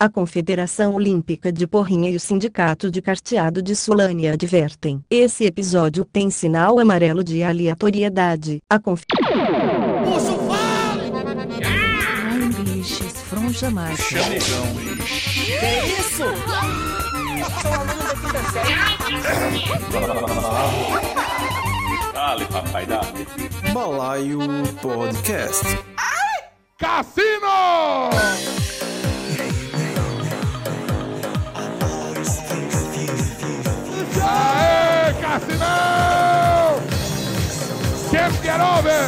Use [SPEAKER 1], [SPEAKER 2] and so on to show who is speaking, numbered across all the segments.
[SPEAKER 1] A Confederação Olímpica de Porrinha e o Sindicato de Carteado de Sulânia advertem. Esse episódio tem sinal amarelo de aleatoriedade. A conf...
[SPEAKER 2] Ai, bichos, fronja macho.
[SPEAKER 3] Chamegão.
[SPEAKER 4] Que isso? Sou aluno da quinta série.
[SPEAKER 3] Dale, papai, dale.
[SPEAKER 5] Balaio Podcast.
[SPEAKER 6] Cassino! Can't get over!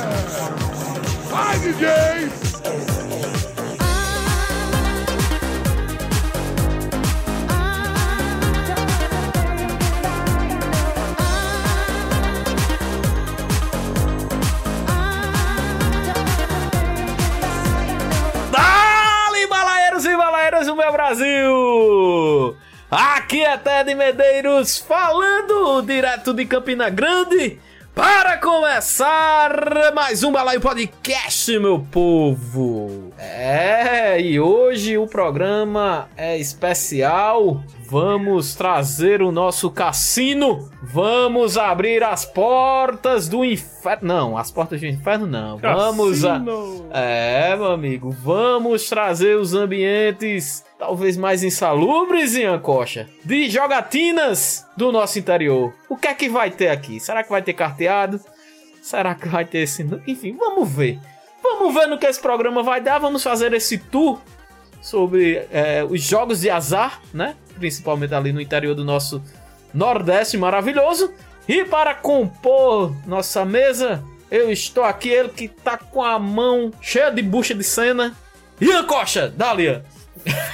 [SPEAKER 6] Vai,
[SPEAKER 7] meu Brasil! Aqui é Ted Medeiros falando direto de Campina Grande para começar mais um Balaio Podcast, meu povo! É, e hoje o programa é especial. Vamos trazer o nosso cassino. Vamos abrir as portas do inferno. Não, as portas do inferno não. Vamos a... É, meu amigo, vamos trazer os ambientes talvez mais insalubres, Ian Coxa, de jogatinas do nosso interior. O que é que vai ter aqui? Será que vai ter carteado? Será que vai ter esse... Enfim, vamos ver. Vamos ver no que esse programa vai dar. Vamos fazer esse tour sobre é, os jogos de azar, né? Principalmente ali no interior do nosso Nordeste maravilhoso. E para compor nossa mesa, eu estou aqui, ele que tá com a mão cheia de bucha de cena. Ian Coxa, dá Ian.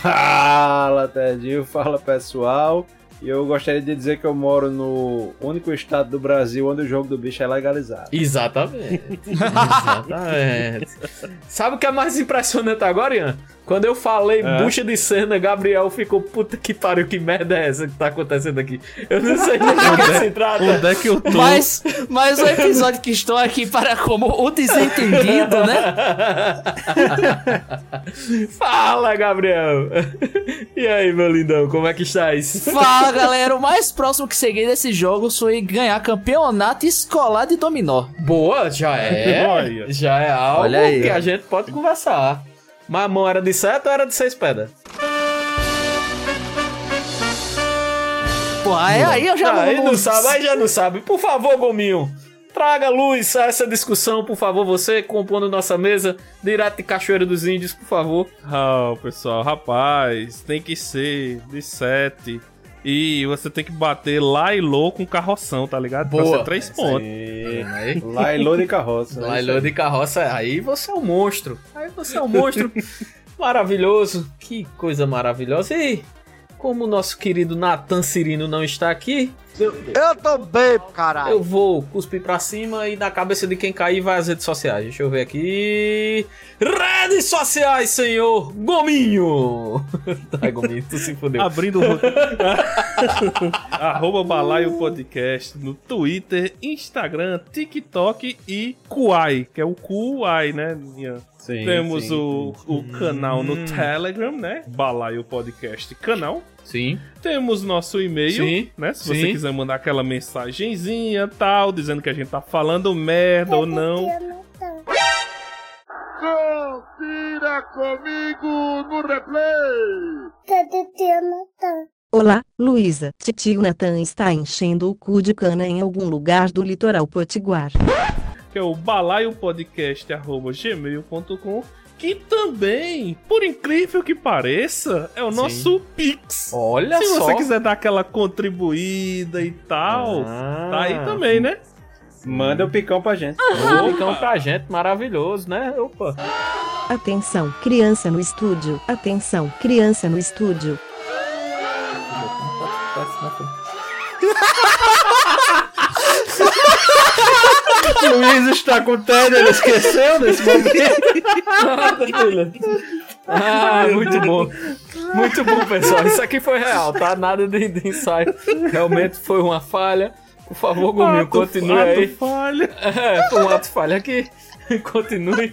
[SPEAKER 8] Fala, Tedinho, fala pessoal. E eu gostaria de dizer que eu moro no único estado do Brasil onde o jogo do bicho é legalizado.
[SPEAKER 7] Exatamente. Exatamente. Sabe o que é mais impressionante agora, Ian? Quando eu falei
[SPEAKER 8] É.
[SPEAKER 7] bucha de cena, Gabriel ficou puta que pariu, que merda é essa que tá acontecendo aqui? Eu não sei nem do que se trata.
[SPEAKER 5] Onde é que eu tô?
[SPEAKER 4] Mas, mas o episódio que estou aqui para como o desentendido, né?
[SPEAKER 7] Fala, Gabriel. E aí, meu lindão, como é que estás?
[SPEAKER 4] Fala galera, o mais próximo que cheguei desse jogo foi ganhar campeonato escolar de dominó.
[SPEAKER 7] Boa, já é.
[SPEAKER 5] Olha.
[SPEAKER 7] Já é algo
[SPEAKER 4] Olha aí,
[SPEAKER 7] que
[SPEAKER 4] ó.
[SPEAKER 7] a gente pode conversar. Mas a mão era de sete ou era de seis pedras?
[SPEAKER 4] Pô, aí, aí eu já
[SPEAKER 7] Ah, aí
[SPEAKER 4] não,
[SPEAKER 7] não sabe, aí já não sabe. Por favor, Gominho, traga luz a essa discussão, por favor. Você compondo nossa mesa, direto de Cachoeira dos Índios, por favor.
[SPEAKER 5] Ah, pessoal, rapaz, tem que ser de 7. E você tem que bater lá e lô com carroção, tá ligado?
[SPEAKER 7] Boa.
[SPEAKER 5] Pra ser 3 pontos.
[SPEAKER 8] E... Lailô de carroça. né?
[SPEAKER 7] Lailô de carroça, aí você é um monstro. Aí você é um monstro maravilhoso. Que coisa maravilhosa. E como o nosso querido Natan Cirino não está aqui,
[SPEAKER 9] Eu tô bem, caralho.
[SPEAKER 7] eu vou cuspir pra cima e na cabeça de quem cair vai as redes sociais. Deixa eu ver aqui. Redes sociais, senhor Gominho! Ai, Gominho, tu se fudeu.
[SPEAKER 5] Abrindo o. Arroba Balaio Podcast no Twitter, Instagram, TikTok e Kuai, que é o Kuai, né? Ian?
[SPEAKER 8] Sim,
[SPEAKER 5] Temos
[SPEAKER 8] sim,
[SPEAKER 5] o,
[SPEAKER 8] sim.
[SPEAKER 5] o canal no Telegram, né? Balaio Podcast canal.
[SPEAKER 7] Sim,
[SPEAKER 5] Temos nosso e-mail,
[SPEAKER 7] Sim,
[SPEAKER 5] né? Se
[SPEAKER 7] sim.
[SPEAKER 5] você quiser mandar aquela mensagenzinha tal, dizendo que a gente tá falando merda ou não.
[SPEAKER 6] Confira comigo no replay!
[SPEAKER 1] Olá, Luísa. Titio Natan está enchendo o cu de cana em algum lugar do litoral potiguar.
[SPEAKER 5] Que é o balaiopodcast.gmail.com que também, por incrível que pareça, é o
[SPEAKER 7] Sim.
[SPEAKER 5] nosso Pix.
[SPEAKER 7] olha
[SPEAKER 5] Se
[SPEAKER 7] só.
[SPEAKER 5] você quiser dar aquela contribuída e tal,
[SPEAKER 7] Ah.
[SPEAKER 5] tá aí também, né?
[SPEAKER 8] Manda o picão pra gente.
[SPEAKER 7] Ô, Ficam pra gente, maravilhoso, né? Opa.
[SPEAKER 1] Atenção, criança no estúdio. Atenção, criança no estúdio.
[SPEAKER 8] Luiz está com tédio, ele esqueceu desse momento.
[SPEAKER 7] Ah, muito bom. Muito bom, pessoal. Isso aqui foi real, tá? Nada de, de ensaio. Realmente foi uma falha. Por favor, Gominho,
[SPEAKER 5] Ato-
[SPEAKER 7] continue
[SPEAKER 5] ato
[SPEAKER 7] aí.
[SPEAKER 5] falha.
[SPEAKER 7] É, foi um ato falha aqui. Continue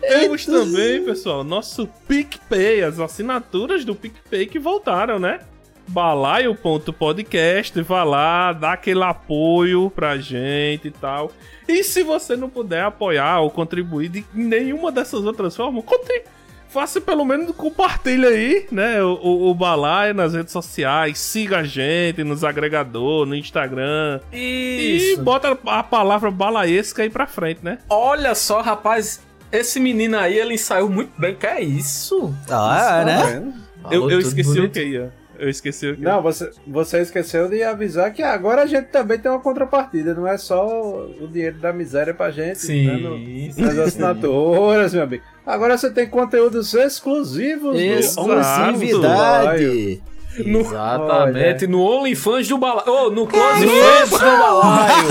[SPEAKER 5] Temos também, pessoal, nosso PicPay, as assinaturas do PicPay que voltaram, né? balaio.podcast, vá lá, dá aquele apoio pra gente e tal. E se você não puder apoiar ou contribuir de nenhuma dessas outras formas, contribui faça pelo menos compartilha aí, né? O, o, o Balaio nas redes sociais, siga a gente nos agregadores, no Instagram.
[SPEAKER 7] Isso.
[SPEAKER 5] E bota a palavra balaesca aí pra frente, né?
[SPEAKER 7] Olha só, rapaz, esse menino aí, ele ensaiou muito bem. Que é isso?
[SPEAKER 3] Ah, é, né?
[SPEAKER 5] Eu,
[SPEAKER 7] Falou
[SPEAKER 5] eu
[SPEAKER 7] tudo
[SPEAKER 5] esqueci o
[SPEAKER 7] bonito.
[SPEAKER 5] que ia. Eu esqueci o que
[SPEAKER 8] Não, você, você esqueceu de avisar que agora a gente também tem uma contrapartida, não é só o dinheiro da miséria pra gente
[SPEAKER 7] Sim,
[SPEAKER 8] né, no-
[SPEAKER 7] sim.
[SPEAKER 8] nas assinaturas, meu amigo. Agora você tem conteúdos exclusivos do-
[SPEAKER 3] Exclusividade.
[SPEAKER 7] Exatamente, no OnlyFans do Balaio. Oh, no Close Friends do Balaio.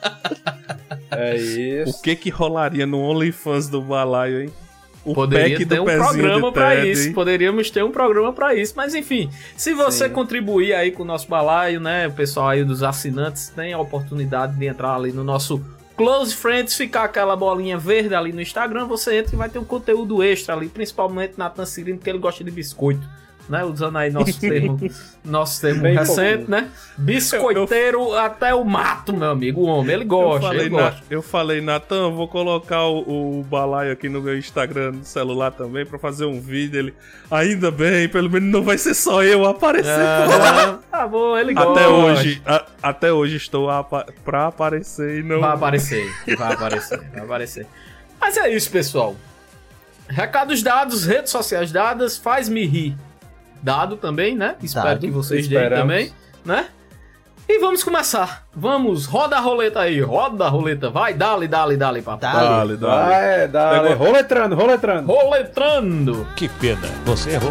[SPEAKER 8] É isso.
[SPEAKER 5] O que que rolaria no OnlyFans do Balaio, hein? O
[SPEAKER 7] Poderia
[SPEAKER 5] pack
[SPEAKER 7] ter um programa
[SPEAKER 5] Ted,
[SPEAKER 7] isso. Poderíamos ter um programa pra isso. Mas enfim, se você
[SPEAKER 8] Sim.
[SPEAKER 7] contribuir aí com o nosso balaio, né? O pessoal aí dos assinantes tem a oportunidade de entrar ali no nosso Close Friends, ficar aquela bolinha verde ali no Instagram. Você entra e vai ter um conteúdo extra ali, principalmente Nathan Cirino, que ele gosta de biscoito. Né, usando aí nosso termo, nosso termo
[SPEAKER 8] Bem
[SPEAKER 7] recente, né? Biscoiteiro até o mato, meu amigo. O homem, ele
[SPEAKER 5] Eu
[SPEAKER 7] gosta,
[SPEAKER 5] falei,
[SPEAKER 7] ele
[SPEAKER 5] na,
[SPEAKER 7] gosta.
[SPEAKER 5] eu falei, Natan, vou colocar o, o balaio aqui no meu Instagram no celular também pra fazer um vídeo. Ele, ainda bem, pelo menos não vai ser só eu aparecer.
[SPEAKER 7] Ah, tá bom, ele gosta.
[SPEAKER 5] até hoje, a- até hoje estou a, pra aparecer e não.
[SPEAKER 7] Vai aparecer, vai aparecer, vai aparecer. Mas é isso, pessoal. Recados dados, redes sociais dadas, faz-me rir. Dado também, né? Espero
[SPEAKER 3] Dado.
[SPEAKER 7] que vocês deem também, né? E vamos começar. Vamos, roda a roleta aí, roda a roleta. Vai, dale, dale, dale, papai.
[SPEAKER 3] Dale.
[SPEAKER 5] Dale, dale.
[SPEAKER 8] Vai,
[SPEAKER 5] Pegou.
[SPEAKER 8] roletrando, roletrando.
[SPEAKER 7] Roletrando.
[SPEAKER 10] Que pena, você errou.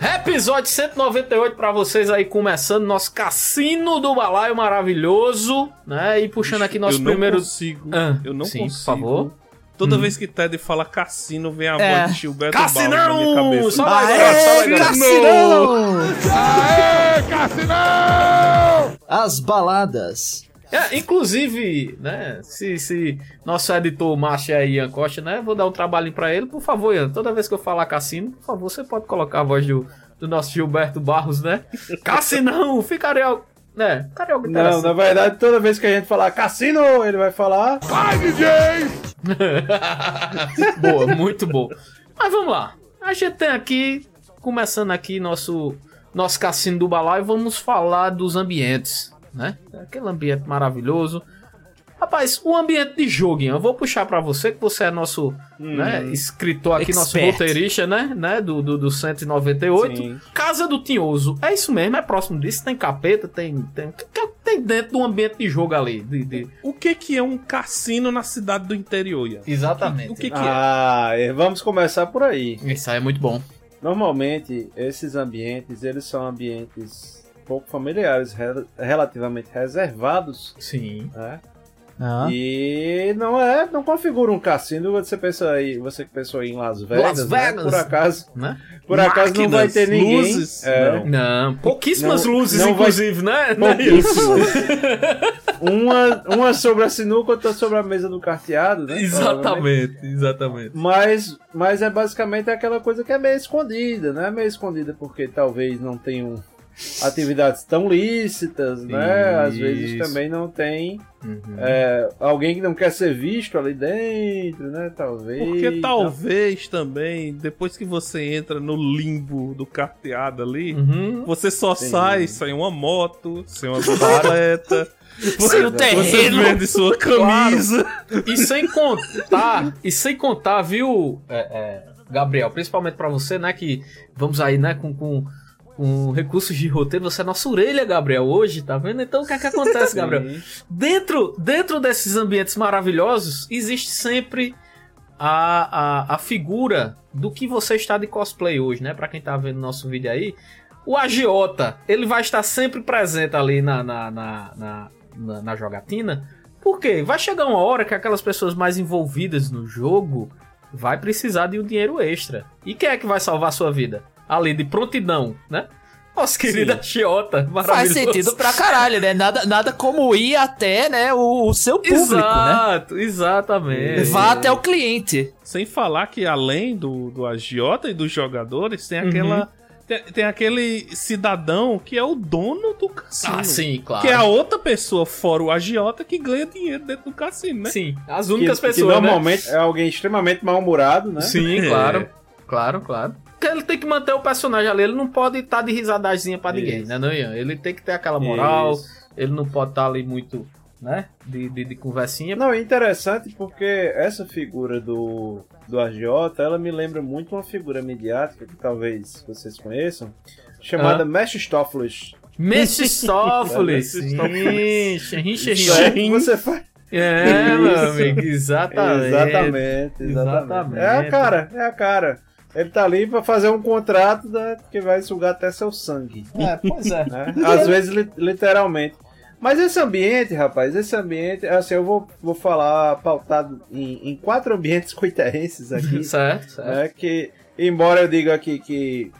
[SPEAKER 7] Episódio 198 pra vocês aí, começando nosso cassino do balaio maravilhoso, né? E puxando aqui nosso
[SPEAKER 5] eu não
[SPEAKER 7] primeiro.
[SPEAKER 5] consigo.
[SPEAKER 7] Ah,
[SPEAKER 5] eu não
[SPEAKER 7] sim,
[SPEAKER 5] consigo.
[SPEAKER 7] por favor.
[SPEAKER 5] Toda
[SPEAKER 7] Hum.
[SPEAKER 5] vez que Ted fala cassino, vem a
[SPEAKER 3] É.
[SPEAKER 5] voz de Gilberto Baldi na minha
[SPEAKER 7] Cassinão!
[SPEAKER 5] cabeça.
[SPEAKER 7] Só vai, só.
[SPEAKER 3] Cassinão!
[SPEAKER 6] Aê, Cassinão!
[SPEAKER 3] As baladas.
[SPEAKER 7] É, inclusive, né, se, se nosso editor macho é Ian Costa, né, vou dar um trabalhinho pra ele, por favor, Ian, toda vez que eu falar cassino, por favor, você pode colocar a voz do, do nosso Gilberto Barros, né? Cassinão, ficaria, né, ficaria algo
[SPEAKER 8] Não, na verdade, toda vez que a gente falar cassino, ele vai falar.
[SPEAKER 6] Vai, DJ!
[SPEAKER 7] boa, muito boa. Mas vamos lá. A gente tem aqui, começando aqui nosso, nosso cassino do balaio, vamos falar dos ambientes, né? Aquele ambiente maravilhoso. Rapaz, o ambiente de jogo, Ian, eu vou puxar pra você, que você é nosso né, escritor aqui, nosso
[SPEAKER 3] Expert.
[SPEAKER 7] roteirista, né? né do, do, do 198.
[SPEAKER 8] Sim.
[SPEAKER 7] Casa do Tinhoso. É isso mesmo, é próximo disso. Tem capeta, tem. Tem, o que que tem dentro do ambiente de jogo ali. de- de-
[SPEAKER 5] O que que é um cassino na cidade do interior, Ian?
[SPEAKER 7] Exatamente.
[SPEAKER 5] O que que é?
[SPEAKER 8] Ah, e vamos começar por aí.
[SPEAKER 7] Isso aí é muito bom.
[SPEAKER 8] Normalmente, esses ambientes, eles são ambientes pouco familiares, rel- relativamente reservados,
[SPEAKER 7] Sim.
[SPEAKER 8] né?
[SPEAKER 3] Ah.
[SPEAKER 8] E não é, não configura um cassino. Você pensa aí, você que pensou em Las Vegas,
[SPEAKER 7] Las
[SPEAKER 8] né?
[SPEAKER 7] Vegas.
[SPEAKER 8] por acaso,
[SPEAKER 7] Né?
[SPEAKER 8] por acaso não vai ter
[SPEAKER 5] Máquinas,
[SPEAKER 8] ninguém.
[SPEAKER 5] luzes,
[SPEAKER 8] É,
[SPEAKER 5] não.
[SPEAKER 7] Não, pouquíssimas
[SPEAKER 8] Não-
[SPEAKER 7] luzes,
[SPEAKER 8] não vai-
[SPEAKER 7] inclusive, né? Não é isso?
[SPEAKER 8] pouquíssimas. uma, uma sobre a sinuca, outra sobre a mesa do carteado, né?
[SPEAKER 7] Exatamente, exatamente.
[SPEAKER 8] Mas, mas é basicamente aquela coisa que é meio escondida, né? Meio escondida porque talvez não tenham atividades tão lícitas, né? Às vezes também não tem
[SPEAKER 7] Uhum.
[SPEAKER 8] é, alguém que não quer ser visto ali dentro, né? Talvez.
[SPEAKER 5] Porque talvez também, depois que você entra no limbo do carteado ali,
[SPEAKER 7] Uhum.
[SPEAKER 5] você só
[SPEAKER 8] Sim.
[SPEAKER 5] sai sem uma moto, sem uma bicicleta.
[SPEAKER 3] Sem o
[SPEAKER 5] Você
[SPEAKER 3] terreno.
[SPEAKER 5] vende sua camisa.
[SPEAKER 7] E sem contar, e sem contar, viu, é, é, Gabriel, principalmente pra você, né, que vamos aí, né, com, com com recursos de roteiro. Você é nossa orelha, Gabriel, hoje, tá vendo? Então o que é que acontece, Gabriel? Dentro, dentro desses ambientes maravilhosos, existe sempre a, a, a figura do que você está de cosplay hoje, né? Pra quem tá vendo nosso vídeo aí, o agiota, ele vai estar sempre presente ali na, na, na, na, na, na jogatina. Por quê? Vai chegar uma hora que aquelas pessoas mais envolvidas no jogo vai precisar de um dinheiro extra. E quem é que vai salvar a sua vida? Ali de prontidão, né? Nossa querida agiota,
[SPEAKER 4] Faz
[SPEAKER 7] maravilhoso.
[SPEAKER 4] sentido pra caralho, né? Nada, nada como ir até, né, o, o seu público, né?
[SPEAKER 7] Exato, exatamente.
[SPEAKER 4] Vá até o cliente.
[SPEAKER 5] Sem falar que além do, do agiota e dos jogadores, tem
[SPEAKER 7] Uhum.
[SPEAKER 5] aquela. Tem, tem aquele cidadão que é o dono do cassino.
[SPEAKER 7] Ah, sim, claro.
[SPEAKER 5] Que é a outra pessoa, fora o agiota, que ganha dinheiro dentro do cassino, né?
[SPEAKER 7] Sim, as
[SPEAKER 8] Que,
[SPEAKER 7] únicas
[SPEAKER 8] que
[SPEAKER 7] pessoas, né?
[SPEAKER 8] normalmente é alguém extremamente mal-humorado, né?
[SPEAKER 7] Sim,
[SPEAKER 5] É.
[SPEAKER 7] claro. Claro, claro. Porque ele tem que manter o personagem ali, ele não pode estar de risadazinha pra ninguém,
[SPEAKER 8] Isso.
[SPEAKER 7] né, não, Ian? Ele tem que ter aquela moral,
[SPEAKER 8] Isso.
[SPEAKER 7] ele não pode estar ali muito, né, de, de, de conversinha.
[SPEAKER 8] Não, é interessante porque essa figura do, do agiota, ela me lembra muito uma figura midiática que talvez vocês conheçam, chamada
[SPEAKER 7] Ah.
[SPEAKER 8] Mephistófeles.
[SPEAKER 7] Mephistófeles. Sim,
[SPEAKER 8] é, você faz...
[SPEAKER 7] É, meu amigo, exatamente.
[SPEAKER 8] Exatamente, exatamente.
[SPEAKER 7] Exatamente.
[SPEAKER 8] É a cara, é a cara. Ele tá ali pra fazer um contrato né, que vai sugar até seu sangue.
[SPEAKER 7] É, pois é.
[SPEAKER 8] né? Às vezes, li- literalmente. Mas esse ambiente, rapaz, esse ambiente, assim, eu vou, vou falar pautado em, em quatro ambientes coiterrenses aqui,
[SPEAKER 7] certo, certo.
[SPEAKER 8] né? Que, embora eu diga aqui que,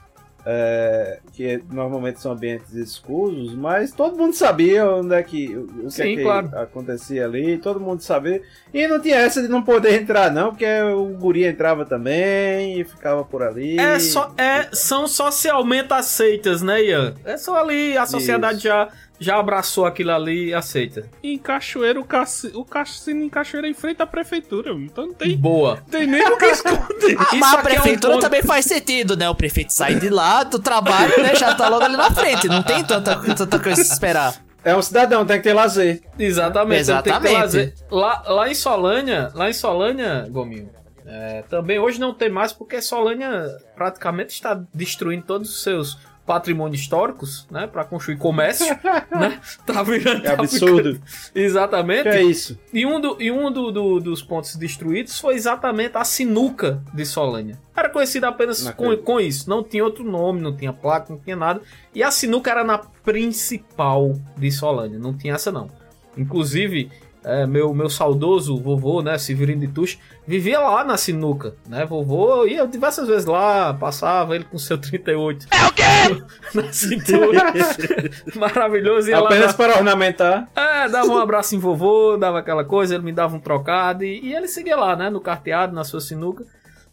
[SPEAKER 8] é, que normalmente são ambientes escusos, mas todo mundo sabia onde é que, o, que,
[SPEAKER 7] Sim,
[SPEAKER 8] é que
[SPEAKER 7] claro.
[SPEAKER 8] acontecia ali, todo mundo sabia. E não tinha essa de não poder entrar, não, porque o guri entrava também e ficava por ali.
[SPEAKER 7] É só, é, são socialmente aceitas, né, Ian? É só ali, a sociedade
[SPEAKER 8] Isso.
[SPEAKER 7] já, já abraçou aquilo ali e aceita.
[SPEAKER 5] Em Cachoeiro, o, cassi... o cassino em Cachoeiro é em frente à prefeitura. Então não tem,
[SPEAKER 7] Boa.
[SPEAKER 5] tem nem o que esconder.
[SPEAKER 4] Ah, mas a
[SPEAKER 7] aqui é um
[SPEAKER 4] prefeitura
[SPEAKER 7] ponto-
[SPEAKER 4] também faz sentido, né? O prefeito sai de lá do trabalho, né? Já tá logo ali na frente. Não tem tanta, tanta coisa a se esperar.
[SPEAKER 8] É um cidadão, tem que ter lazer.
[SPEAKER 7] Exatamente. então tem que ter
[SPEAKER 4] Exatamente.
[SPEAKER 7] lazer. Lá, lá em Solânia, lá em Solânia, Gominho, é, também hoje não tem mais porque Solânia praticamente está destruindo todos os seus patrimônios históricos, né, para construir comércio, né? Tá virando
[SPEAKER 8] É
[SPEAKER 7] tá
[SPEAKER 8] absurdo.
[SPEAKER 7] ficando- Exatamente.
[SPEAKER 8] Que é isso?
[SPEAKER 7] E um, do- e um do- do- dos pontos destruídos foi exatamente a sinuca de Solânia. Era conhecida apenas com, com isso. Não tinha outro nome, não tinha placa, não tinha nada. E a sinuca era na principal de Solânia. Não tinha essa, não. Inclusive, é, meu, meu saudoso vovô, né, Severino de Tuxo, vivia lá na sinuca, né? Vovô ia diversas vezes lá, passava ele com seu 38. É o quê? na cintura. Maravilhoso. Ia lá
[SPEAKER 8] Apenas
[SPEAKER 7] na-
[SPEAKER 8] para ornamentar.
[SPEAKER 7] é, dava um abraço em vovô, dava aquela coisa, ele me dava um trocado e, e ele seguia lá, né, no carteado, na sua sinuca.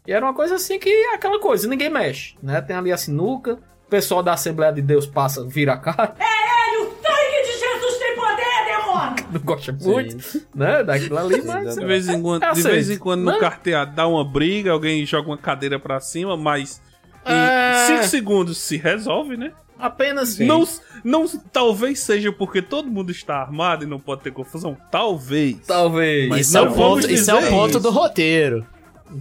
[SPEAKER 7] E era uma coisa assim que é aquela coisa, ninguém mexe, né? Tem ali a sinuca, o pessoal da Assembleia de Deus passa, vira a cara.
[SPEAKER 10] Ele, o sangue de Jesus tem poder, demônio!
[SPEAKER 7] Não gosta muito, né, daquilo ali, mas...
[SPEAKER 5] De vez em quando,
[SPEAKER 7] É
[SPEAKER 5] de vez em quando no carteado dá uma briga, alguém joga uma cadeira pra cima, mas em
[SPEAKER 7] É.
[SPEAKER 5] 5 segundos se resolve, né?
[SPEAKER 7] Apenas...
[SPEAKER 5] Não, não, talvez seja porque todo mundo está armado e não pode ter confusão. Talvez.
[SPEAKER 7] Talvez.
[SPEAKER 5] Mas
[SPEAKER 4] Isso é,
[SPEAKER 5] não
[SPEAKER 4] um
[SPEAKER 5] vamos
[SPEAKER 4] ponto, isso é
[SPEAKER 5] dizer
[SPEAKER 4] ponto
[SPEAKER 5] isso.
[SPEAKER 4] do roteiro.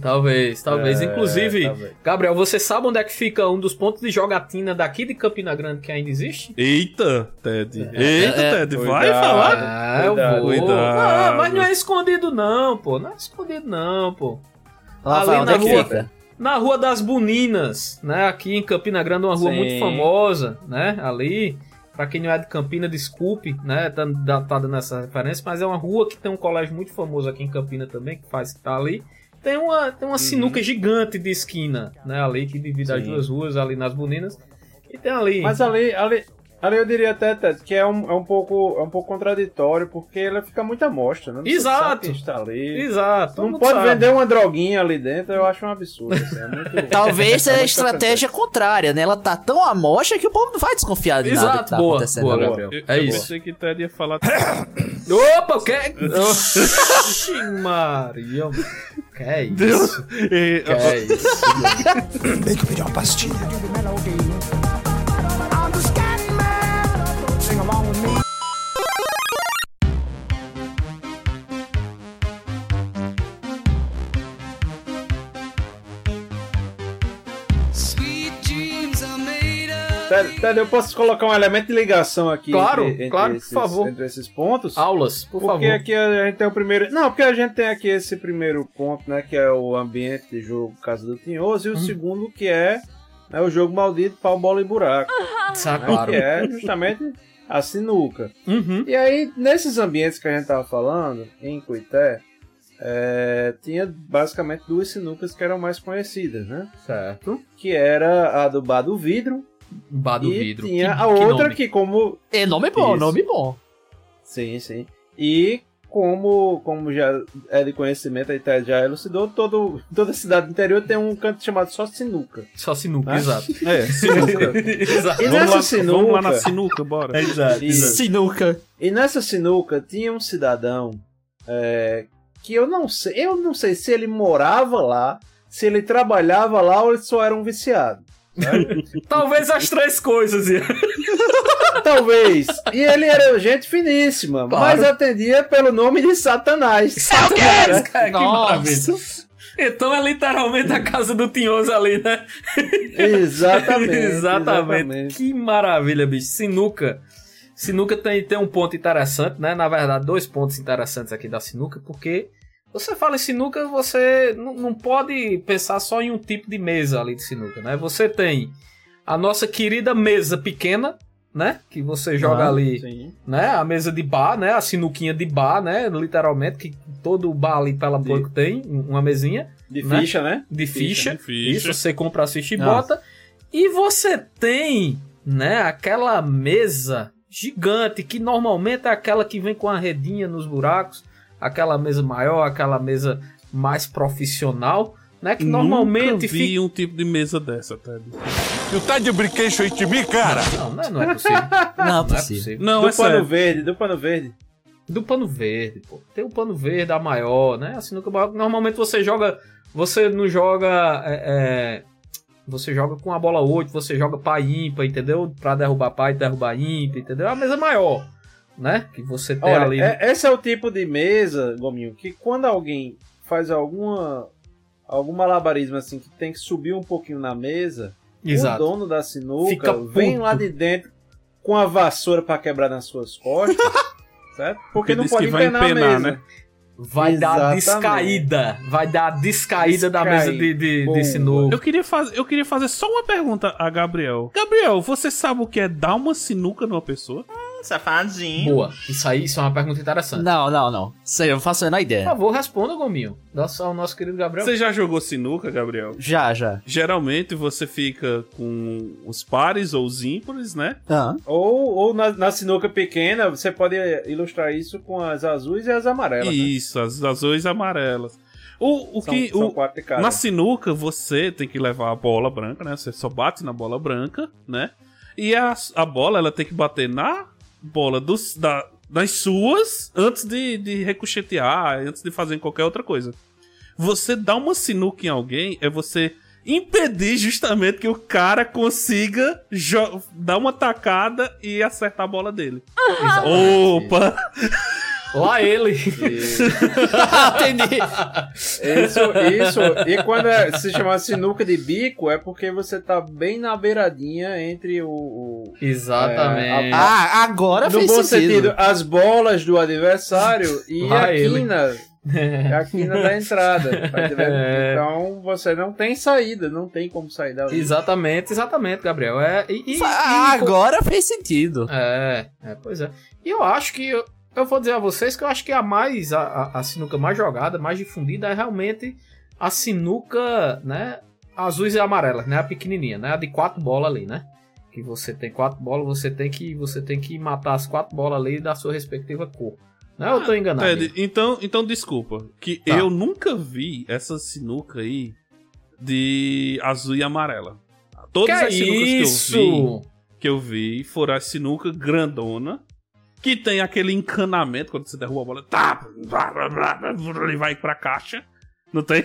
[SPEAKER 7] Talvez, talvez.
[SPEAKER 8] É,
[SPEAKER 7] Inclusive,
[SPEAKER 8] talvez.
[SPEAKER 7] Gabriel, você sabe onde é que fica um dos pontos de jogatina daqui de Campina Grande que ainda existe?
[SPEAKER 5] Eita, Ted. Eita,
[SPEAKER 4] é,
[SPEAKER 5] Ted, vai
[SPEAKER 8] cuidado.
[SPEAKER 5] falar.
[SPEAKER 7] Ah, eu
[SPEAKER 8] Cuidado.
[SPEAKER 7] vou.
[SPEAKER 5] Cuidado.
[SPEAKER 7] Ah, mas não é escondido não, pô. Não é escondido não, pô.
[SPEAKER 4] Lá
[SPEAKER 7] Ali
[SPEAKER 4] vai, onde
[SPEAKER 7] na
[SPEAKER 4] é que
[SPEAKER 7] rua.
[SPEAKER 4] fica?
[SPEAKER 7] Na Rua das Buninas, né? Aqui em Campina Grande, uma rua
[SPEAKER 8] Sim.
[SPEAKER 7] muito famosa, né? Ali. Pra quem não é de Campina, desculpe, né? Tá, tá dando essa referência, mas é uma rua que tem um colégio muito famoso aqui em Campina também, que faz que tá ali. Tem uma, tem uma sinuca gigante de esquina, né? Ali que divide as
[SPEAKER 8] Uhum. Sim.
[SPEAKER 7] duas ruas, ali nas Buninas. E tem ali.
[SPEAKER 8] Mas ali, ali, ali eu diria até, Ted, que é um, é, um pouco, é um pouco contraditório, porque ela fica muito amostra, né? Não
[SPEAKER 7] Exato.
[SPEAKER 8] está ali.
[SPEAKER 7] Exato.
[SPEAKER 8] Não pode
[SPEAKER 7] sabe.
[SPEAKER 8] vender uma droguinha ali dentro, eu acho um absurdo. assim, é muito-
[SPEAKER 4] Talvez seja
[SPEAKER 8] é
[SPEAKER 4] a estratégia contrária, né? Ela tá tão amostra que o povo não vai desconfiar de nada
[SPEAKER 7] Exato,
[SPEAKER 4] que tá
[SPEAKER 7] boa,
[SPEAKER 4] acontecendo.
[SPEAKER 7] boa,
[SPEAKER 4] agora.
[SPEAKER 7] Gabriel.
[SPEAKER 5] Eu,
[SPEAKER 7] É
[SPEAKER 5] eu
[SPEAKER 7] isso.
[SPEAKER 5] pensei que Ted ia falar.
[SPEAKER 7] Opa, o que? Oxi, Maria. Que é isso? Que é isso?
[SPEAKER 6] Tem que pedir uma pastilha.
[SPEAKER 8] Ted, eu posso colocar um elemento de ligação aqui
[SPEAKER 7] Claro,
[SPEAKER 8] entre, entre
[SPEAKER 7] claro, por
[SPEAKER 8] esses,
[SPEAKER 7] favor.
[SPEAKER 8] entre esses pontos?
[SPEAKER 7] Aulas, por
[SPEAKER 8] porque
[SPEAKER 7] favor.
[SPEAKER 8] aqui a gente tem o primeiro. Não, porque a gente tem aqui esse primeiro ponto, né? Que é o ambiente de jogo Casa do Tinhoso, e o
[SPEAKER 7] Hum.
[SPEAKER 8] segundo que é né, o jogo maldito, pau, bola e buraco. Né,
[SPEAKER 7] claro.
[SPEAKER 8] Que é justamente a sinuca.
[SPEAKER 7] Uhum.
[SPEAKER 8] E aí, nesses ambientes que a gente tava falando, em Cuité, é, tinha basicamente duas sinucas que eram mais conhecidas, né?
[SPEAKER 7] Certo.
[SPEAKER 8] Que era a do Bar do Vidro
[SPEAKER 7] Bar do
[SPEAKER 8] e
[SPEAKER 7] vidro.
[SPEAKER 8] tinha
[SPEAKER 7] Que-
[SPEAKER 8] a
[SPEAKER 7] que
[SPEAKER 8] outra
[SPEAKER 7] nome.
[SPEAKER 8] que como...
[SPEAKER 4] É nome bom,
[SPEAKER 8] Isso.
[SPEAKER 4] nome bom.
[SPEAKER 8] Sim, sim. E como, como já é de conhecimento, a Ité já elucidou, todo, toda cidade do interior tem um canto chamado só sinuca.
[SPEAKER 7] Só sinuca,
[SPEAKER 8] Né?
[SPEAKER 7] exato.
[SPEAKER 5] É, sinuca.
[SPEAKER 7] exato.
[SPEAKER 8] E
[SPEAKER 5] vamos,
[SPEAKER 8] nessa
[SPEAKER 5] lá,
[SPEAKER 8] sinuca...
[SPEAKER 5] vamos lá na sinuca, bora.
[SPEAKER 7] Exato.
[SPEAKER 8] Isso.
[SPEAKER 4] Sinuca.
[SPEAKER 8] E nessa sinuca tinha um cidadão é, que eu não sei, eu não sei se ele morava lá, se ele trabalhava lá ou ele só era um viciado.
[SPEAKER 7] Talvez as três coisas.
[SPEAKER 8] Talvez. E ele era gente finíssima, mas atendia pelo nome de Satanás.
[SPEAKER 7] Satanás, cara, que
[SPEAKER 4] Nossa.
[SPEAKER 7] maravilha. Então é literalmente a casa do Tinhoso ali, né?
[SPEAKER 8] Exatamente.
[SPEAKER 7] exatamente. Que maravilha, bicho. Sinuca. Sinuca tem, tem um ponto interessante, né? Na verdade, dois pontos interessantes aqui da sinuca, porque você fala em sinuca, você não, pode pensar só em um tipo de mesa ali de sinuca, né? Você tem a nossa querida mesa pequena, né? Que você joga
[SPEAKER 8] Ah,
[SPEAKER 7] ali
[SPEAKER 8] sim.
[SPEAKER 7] né? A mesa de bar, né? A sinuquinha de bar, né? Literalmente, que todo bar ali pela
[SPEAKER 8] De-
[SPEAKER 7] porco tem uma mesinha
[SPEAKER 8] De
[SPEAKER 7] Né?
[SPEAKER 8] ficha, né?
[SPEAKER 7] de ficha.
[SPEAKER 5] de ficha.
[SPEAKER 7] Isso, você compra a ficha e
[SPEAKER 4] Nossa.
[SPEAKER 7] bota. E você tem, né? Aquela mesa gigante, que normalmente é aquela que vem com a redinha nos buracos. Aquela mesa maior, aquela mesa mais profissional, né? Que normalmente
[SPEAKER 5] Nunca vi
[SPEAKER 7] fica...
[SPEAKER 5] um tipo de mesa dessa, Ted.
[SPEAKER 6] Tu tá de brinquedo aí de mim, cara?
[SPEAKER 7] Não, não é, não é possível.
[SPEAKER 4] Não,
[SPEAKER 7] Não é
[SPEAKER 4] possível.
[SPEAKER 5] Não,
[SPEAKER 8] do
[SPEAKER 5] é
[SPEAKER 8] pano
[SPEAKER 5] sério.
[SPEAKER 8] verde, do pano verde.
[SPEAKER 7] Do pano verde, pô. Tem o pano verde, a maior, né? A sinuca maior. Normalmente você joga. Você não joga. é, é, você joga com a bola 8, você joga pá ímpar, entendeu? Pra derrubar pá e derrubar ímpar, entendeu? É a mesa maior, né? Que você tem
[SPEAKER 8] Olha,
[SPEAKER 7] ali.
[SPEAKER 8] é- esse é o tipo de mesa, Gominho, que quando alguém faz alguma algum malabarismo assim que tem que subir um pouquinho na mesa,
[SPEAKER 7] Exato.
[SPEAKER 8] o dono da sinuca
[SPEAKER 7] Fica
[SPEAKER 8] vem lá de dentro com a vassoura pra quebrar nas suas costas, certo? Porque
[SPEAKER 5] Porque
[SPEAKER 8] não pode
[SPEAKER 5] vai
[SPEAKER 8] empenar a
[SPEAKER 5] empenar,
[SPEAKER 8] mesa.
[SPEAKER 5] né?
[SPEAKER 7] Vai dar
[SPEAKER 8] Exatamente.
[SPEAKER 7] descaída. Vai dar descaída da mesa de, de,
[SPEAKER 8] Boa.
[SPEAKER 7] de sinuca.
[SPEAKER 5] Eu queria, faz, eu queria fazer só uma pergunta a Gabriel. Gabriel, você sabe o que é dar uma sinuca numa pessoa?
[SPEAKER 11] Safadinho.
[SPEAKER 7] Boa. Isso aí isso é uma pergunta interessante.
[SPEAKER 4] Não, não, não. Sei, eu faço a menor
[SPEAKER 7] Por
[SPEAKER 4] ideia.
[SPEAKER 7] favor, responda, Gominho. Nosso, ao nosso querido Gabriel.
[SPEAKER 5] Você já jogou sinuca, Gabriel?
[SPEAKER 4] Já, já.
[SPEAKER 5] Geralmente você fica com os pares ou os ímpares, né?
[SPEAKER 4] Ah,
[SPEAKER 8] Ou, ou na, na sinuca pequena, você pode ilustrar isso com as azuis e as amarelas. né?
[SPEAKER 5] Isso, as azuis e amarelas. O, o
[SPEAKER 8] São,
[SPEAKER 5] que.
[SPEAKER 8] são
[SPEAKER 5] o, na sinuca você tem que levar a bola branca, né? Você só bate na bola branca, né? E a, a bola ela tem que bater na bola dos, da, das suas antes de, de ricochetear, antes de fazer qualquer outra coisa. Você dá uma sinuca em alguém é você impedir justamente que o cara consiga dar uma tacada e acertar a bola dele. Opa!
[SPEAKER 7] Lá ele.
[SPEAKER 4] entendi.
[SPEAKER 8] Isso, isso. E quando é- se chama sinuca de bico, é porque você tá bem na beiradinha entre o. o-
[SPEAKER 7] Exatamente.
[SPEAKER 8] É, a-
[SPEAKER 4] Ah, agora
[SPEAKER 8] no
[SPEAKER 4] fez
[SPEAKER 8] bom
[SPEAKER 4] sentido.
[SPEAKER 8] sentido, as bolas do adversário e
[SPEAKER 7] Vai
[SPEAKER 8] a
[SPEAKER 7] ele.
[SPEAKER 8] quina. A quina da entrada. Tá?
[SPEAKER 7] É.
[SPEAKER 8] Então você não tem saída, não tem como sair dali.
[SPEAKER 7] Exatamente, exatamente, Gabriel. É, e, e-
[SPEAKER 4] Ah,
[SPEAKER 7] e-
[SPEAKER 4] agora fez sentido.
[SPEAKER 7] É, é, pois é. E eu acho que. Eu, vou dizer a vocês que eu acho que a mais. A, a- a sinuca mais jogada, mais difundida é realmente a sinuca, né? Azuis e amarelas, né? A pequenininha, né? A de quatro bolas ali, né? Que você tem quatro bolas, você tem que você tem que matar as quatro bolas ali da sua respectiva cor. Não, eu tô enganado.
[SPEAKER 5] Ted, então, então desculpa. Que
[SPEAKER 7] Tá.
[SPEAKER 5] eu nunca vi essa sinuca aí de azul e amarela. Todas
[SPEAKER 7] Que
[SPEAKER 5] as sinucas
[SPEAKER 7] isso?
[SPEAKER 5] que eu vi, que eu vi foram as sinuca grandona, que tem aquele encanamento quando você derruba a bola, tá, blá, blá, blá, ele vai pra caixa. Não tem?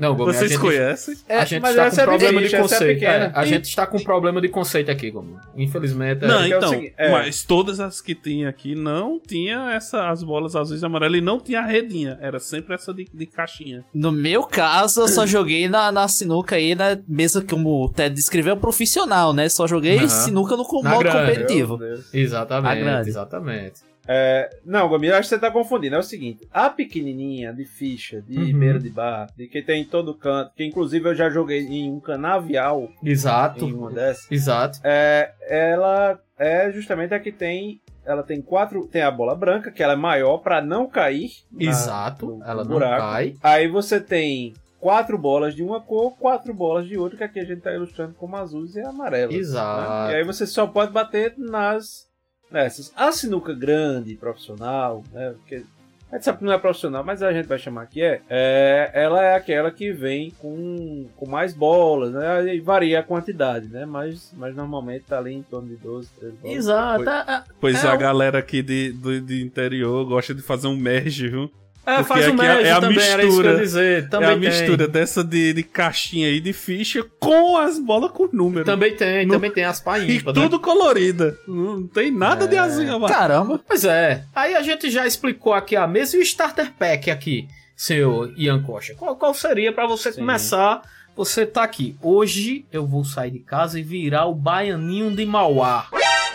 [SPEAKER 7] Não, Gomes,
[SPEAKER 5] Vocês
[SPEAKER 7] a gente,
[SPEAKER 5] conhecem?
[SPEAKER 7] a gente
[SPEAKER 8] mas
[SPEAKER 7] está
[SPEAKER 8] essa é
[SPEAKER 7] com problema de
[SPEAKER 8] é
[SPEAKER 7] conceito. É, a gente está com problema de conceito aqui, Gomes. Infelizmente.
[SPEAKER 5] Não,
[SPEAKER 7] é,
[SPEAKER 8] é o
[SPEAKER 5] então,
[SPEAKER 8] é.
[SPEAKER 5] mas todas as que tinha aqui não tinha essa, as bolas azuis e amarelas e não tinha a redinha. Era sempre essa de, de caixinha.
[SPEAKER 4] No meu caso, eu só joguei na, na sinuca aí, na mesa como o Ted descreveu, profissional, né? Só joguei sinuca no modo competitivo.
[SPEAKER 7] Exatamente, exatamente.
[SPEAKER 8] É, não, Gomes, eu acho que você tá confundindo. É o seguinte: a pequenininha de ficha, de
[SPEAKER 7] Uhum.
[SPEAKER 8] beira de bar, de que tem em todo canto, que inclusive eu já joguei em um canavial
[SPEAKER 7] Exato.
[SPEAKER 8] em uma dessas,
[SPEAKER 7] Exato.
[SPEAKER 8] é, ela é justamente a que tem. Ela tem quatro. Tem a bola branca, que ela é maior pra não cair. na-
[SPEAKER 7] Exato.
[SPEAKER 8] no-
[SPEAKER 7] Ela não cai.
[SPEAKER 8] Aí você tem quatro bolas de uma cor, quatro bolas de outra, que aqui a gente tá ilustrando como azuis e amarelas.
[SPEAKER 7] Exato.
[SPEAKER 8] né? E aí você só pode bater nas nessas. A sinuca grande, profissional, né? Porque a gente sabe que não é profissional, mas a gente vai chamar que é. é ela é aquela que vem com, com mais bolas, né? Aí varia a quantidade, né? Mas, mas normalmente tá ali em torno de 12, 13 bolas.
[SPEAKER 7] Exato.
[SPEAKER 5] Foi-
[SPEAKER 7] É,
[SPEAKER 5] Pois
[SPEAKER 7] É,
[SPEAKER 5] a
[SPEAKER 7] o-
[SPEAKER 5] galera aqui de, do, de interior gosta de fazer um merge, viu?
[SPEAKER 7] É, faz o
[SPEAKER 5] é-
[SPEAKER 7] médio
[SPEAKER 5] é a
[SPEAKER 7] também, era isso que eu
[SPEAKER 5] mistura.
[SPEAKER 7] ia dizer. Também
[SPEAKER 5] é a
[SPEAKER 7] tem.
[SPEAKER 5] mistura dessa de, de caixinha aí de ficha com as bolas com número.
[SPEAKER 7] Também tem,
[SPEAKER 5] No-
[SPEAKER 7] também tem as
[SPEAKER 5] E
[SPEAKER 7] paímpas, né?
[SPEAKER 5] tudo colorida. Não tem nada de azul e amarelo.
[SPEAKER 4] Caramba.
[SPEAKER 7] Pois é. Aí a gente já explicou aqui a mesa e o starter pack aqui, senhor Ian Costa. Qual, qual seria pra você
[SPEAKER 8] Sim.
[SPEAKER 7] começar? Você tá aqui. Hoje eu vou sair de casa e virar o baianinho de Mauá.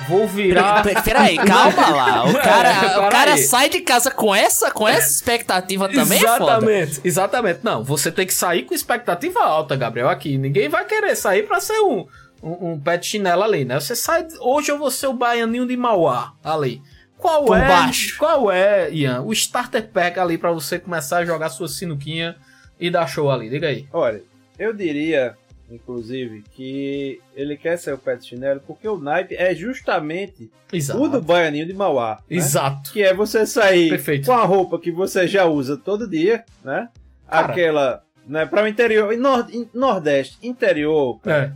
[SPEAKER 7] Vou virar.
[SPEAKER 4] Pe- Peraí, calma lá. O cara,
[SPEAKER 7] Pera
[SPEAKER 4] o cara
[SPEAKER 7] aí.
[SPEAKER 4] sai de casa com essa, com essa expectativa também, é foda.
[SPEAKER 7] exatamente, exatamente. Não, você tem que sair com expectativa alta, Gabriel. Aqui, ninguém vai querer sair pra ser um, um, um pé de chinela ali, né? Você sai. Hoje eu vou ser o baianinho de Mauá ali. Qual
[SPEAKER 4] Por
[SPEAKER 7] é?
[SPEAKER 4] baixo.
[SPEAKER 7] Qual é, Ian? O starter pack ali pra você começar a jogar sua sinuquinha e dar show ali. Diga aí.
[SPEAKER 8] Olha, eu diria, inclusive, que ele quer ser o pé de chinelo porque o naipe é justamente
[SPEAKER 7] Exato.
[SPEAKER 8] o do baianinho de Mauá. né?
[SPEAKER 7] Exato.
[SPEAKER 8] Que é você sair
[SPEAKER 7] Perfeito.
[SPEAKER 8] com a roupa que você já usa todo dia, né?
[SPEAKER 7] Cara.
[SPEAKER 8] Aquela, né, para o interior, nor- em Nordeste, interior,
[SPEAKER 7] É.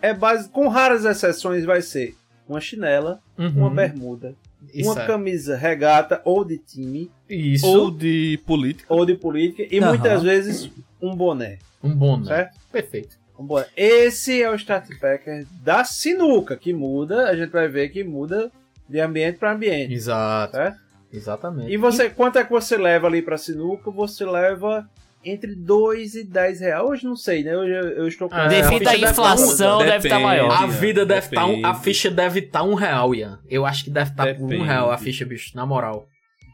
[SPEAKER 8] é base, com raras exceções vai ser uma chinela,
[SPEAKER 7] Uhum.
[SPEAKER 8] uma bermuda,
[SPEAKER 7] Isso
[SPEAKER 8] uma
[SPEAKER 7] é.
[SPEAKER 8] camisa regata ou de time
[SPEAKER 7] Isso.
[SPEAKER 5] Ou de política.
[SPEAKER 8] ou de política e
[SPEAKER 4] Aham.
[SPEAKER 8] muitas vezes um boné,
[SPEAKER 7] Um bom, né?
[SPEAKER 8] certo?
[SPEAKER 7] Perfeito.
[SPEAKER 8] Boné. Esse é o starter packer da sinuca que muda, a gente vai ver que muda de ambiente para ambiente,
[SPEAKER 7] Exato.
[SPEAKER 8] certo?
[SPEAKER 7] Exatamente.
[SPEAKER 8] E você, quanto é que você leva ali pra sinuca? Você leva entre 2 e 10 reais. Hoje não sei, né? Hoje eu, eu estou com.
[SPEAKER 7] Ah,
[SPEAKER 4] Devido
[SPEAKER 7] a ficha
[SPEAKER 4] à
[SPEAKER 7] deve
[SPEAKER 4] inflação,
[SPEAKER 5] tá-
[SPEAKER 4] deve estar
[SPEAKER 5] Depende.
[SPEAKER 4] maior.
[SPEAKER 7] A vida deve estar. um, a ficha deve estar um real, Ian. Eu acho que deve estar por um real a ficha, bicho. Na moral.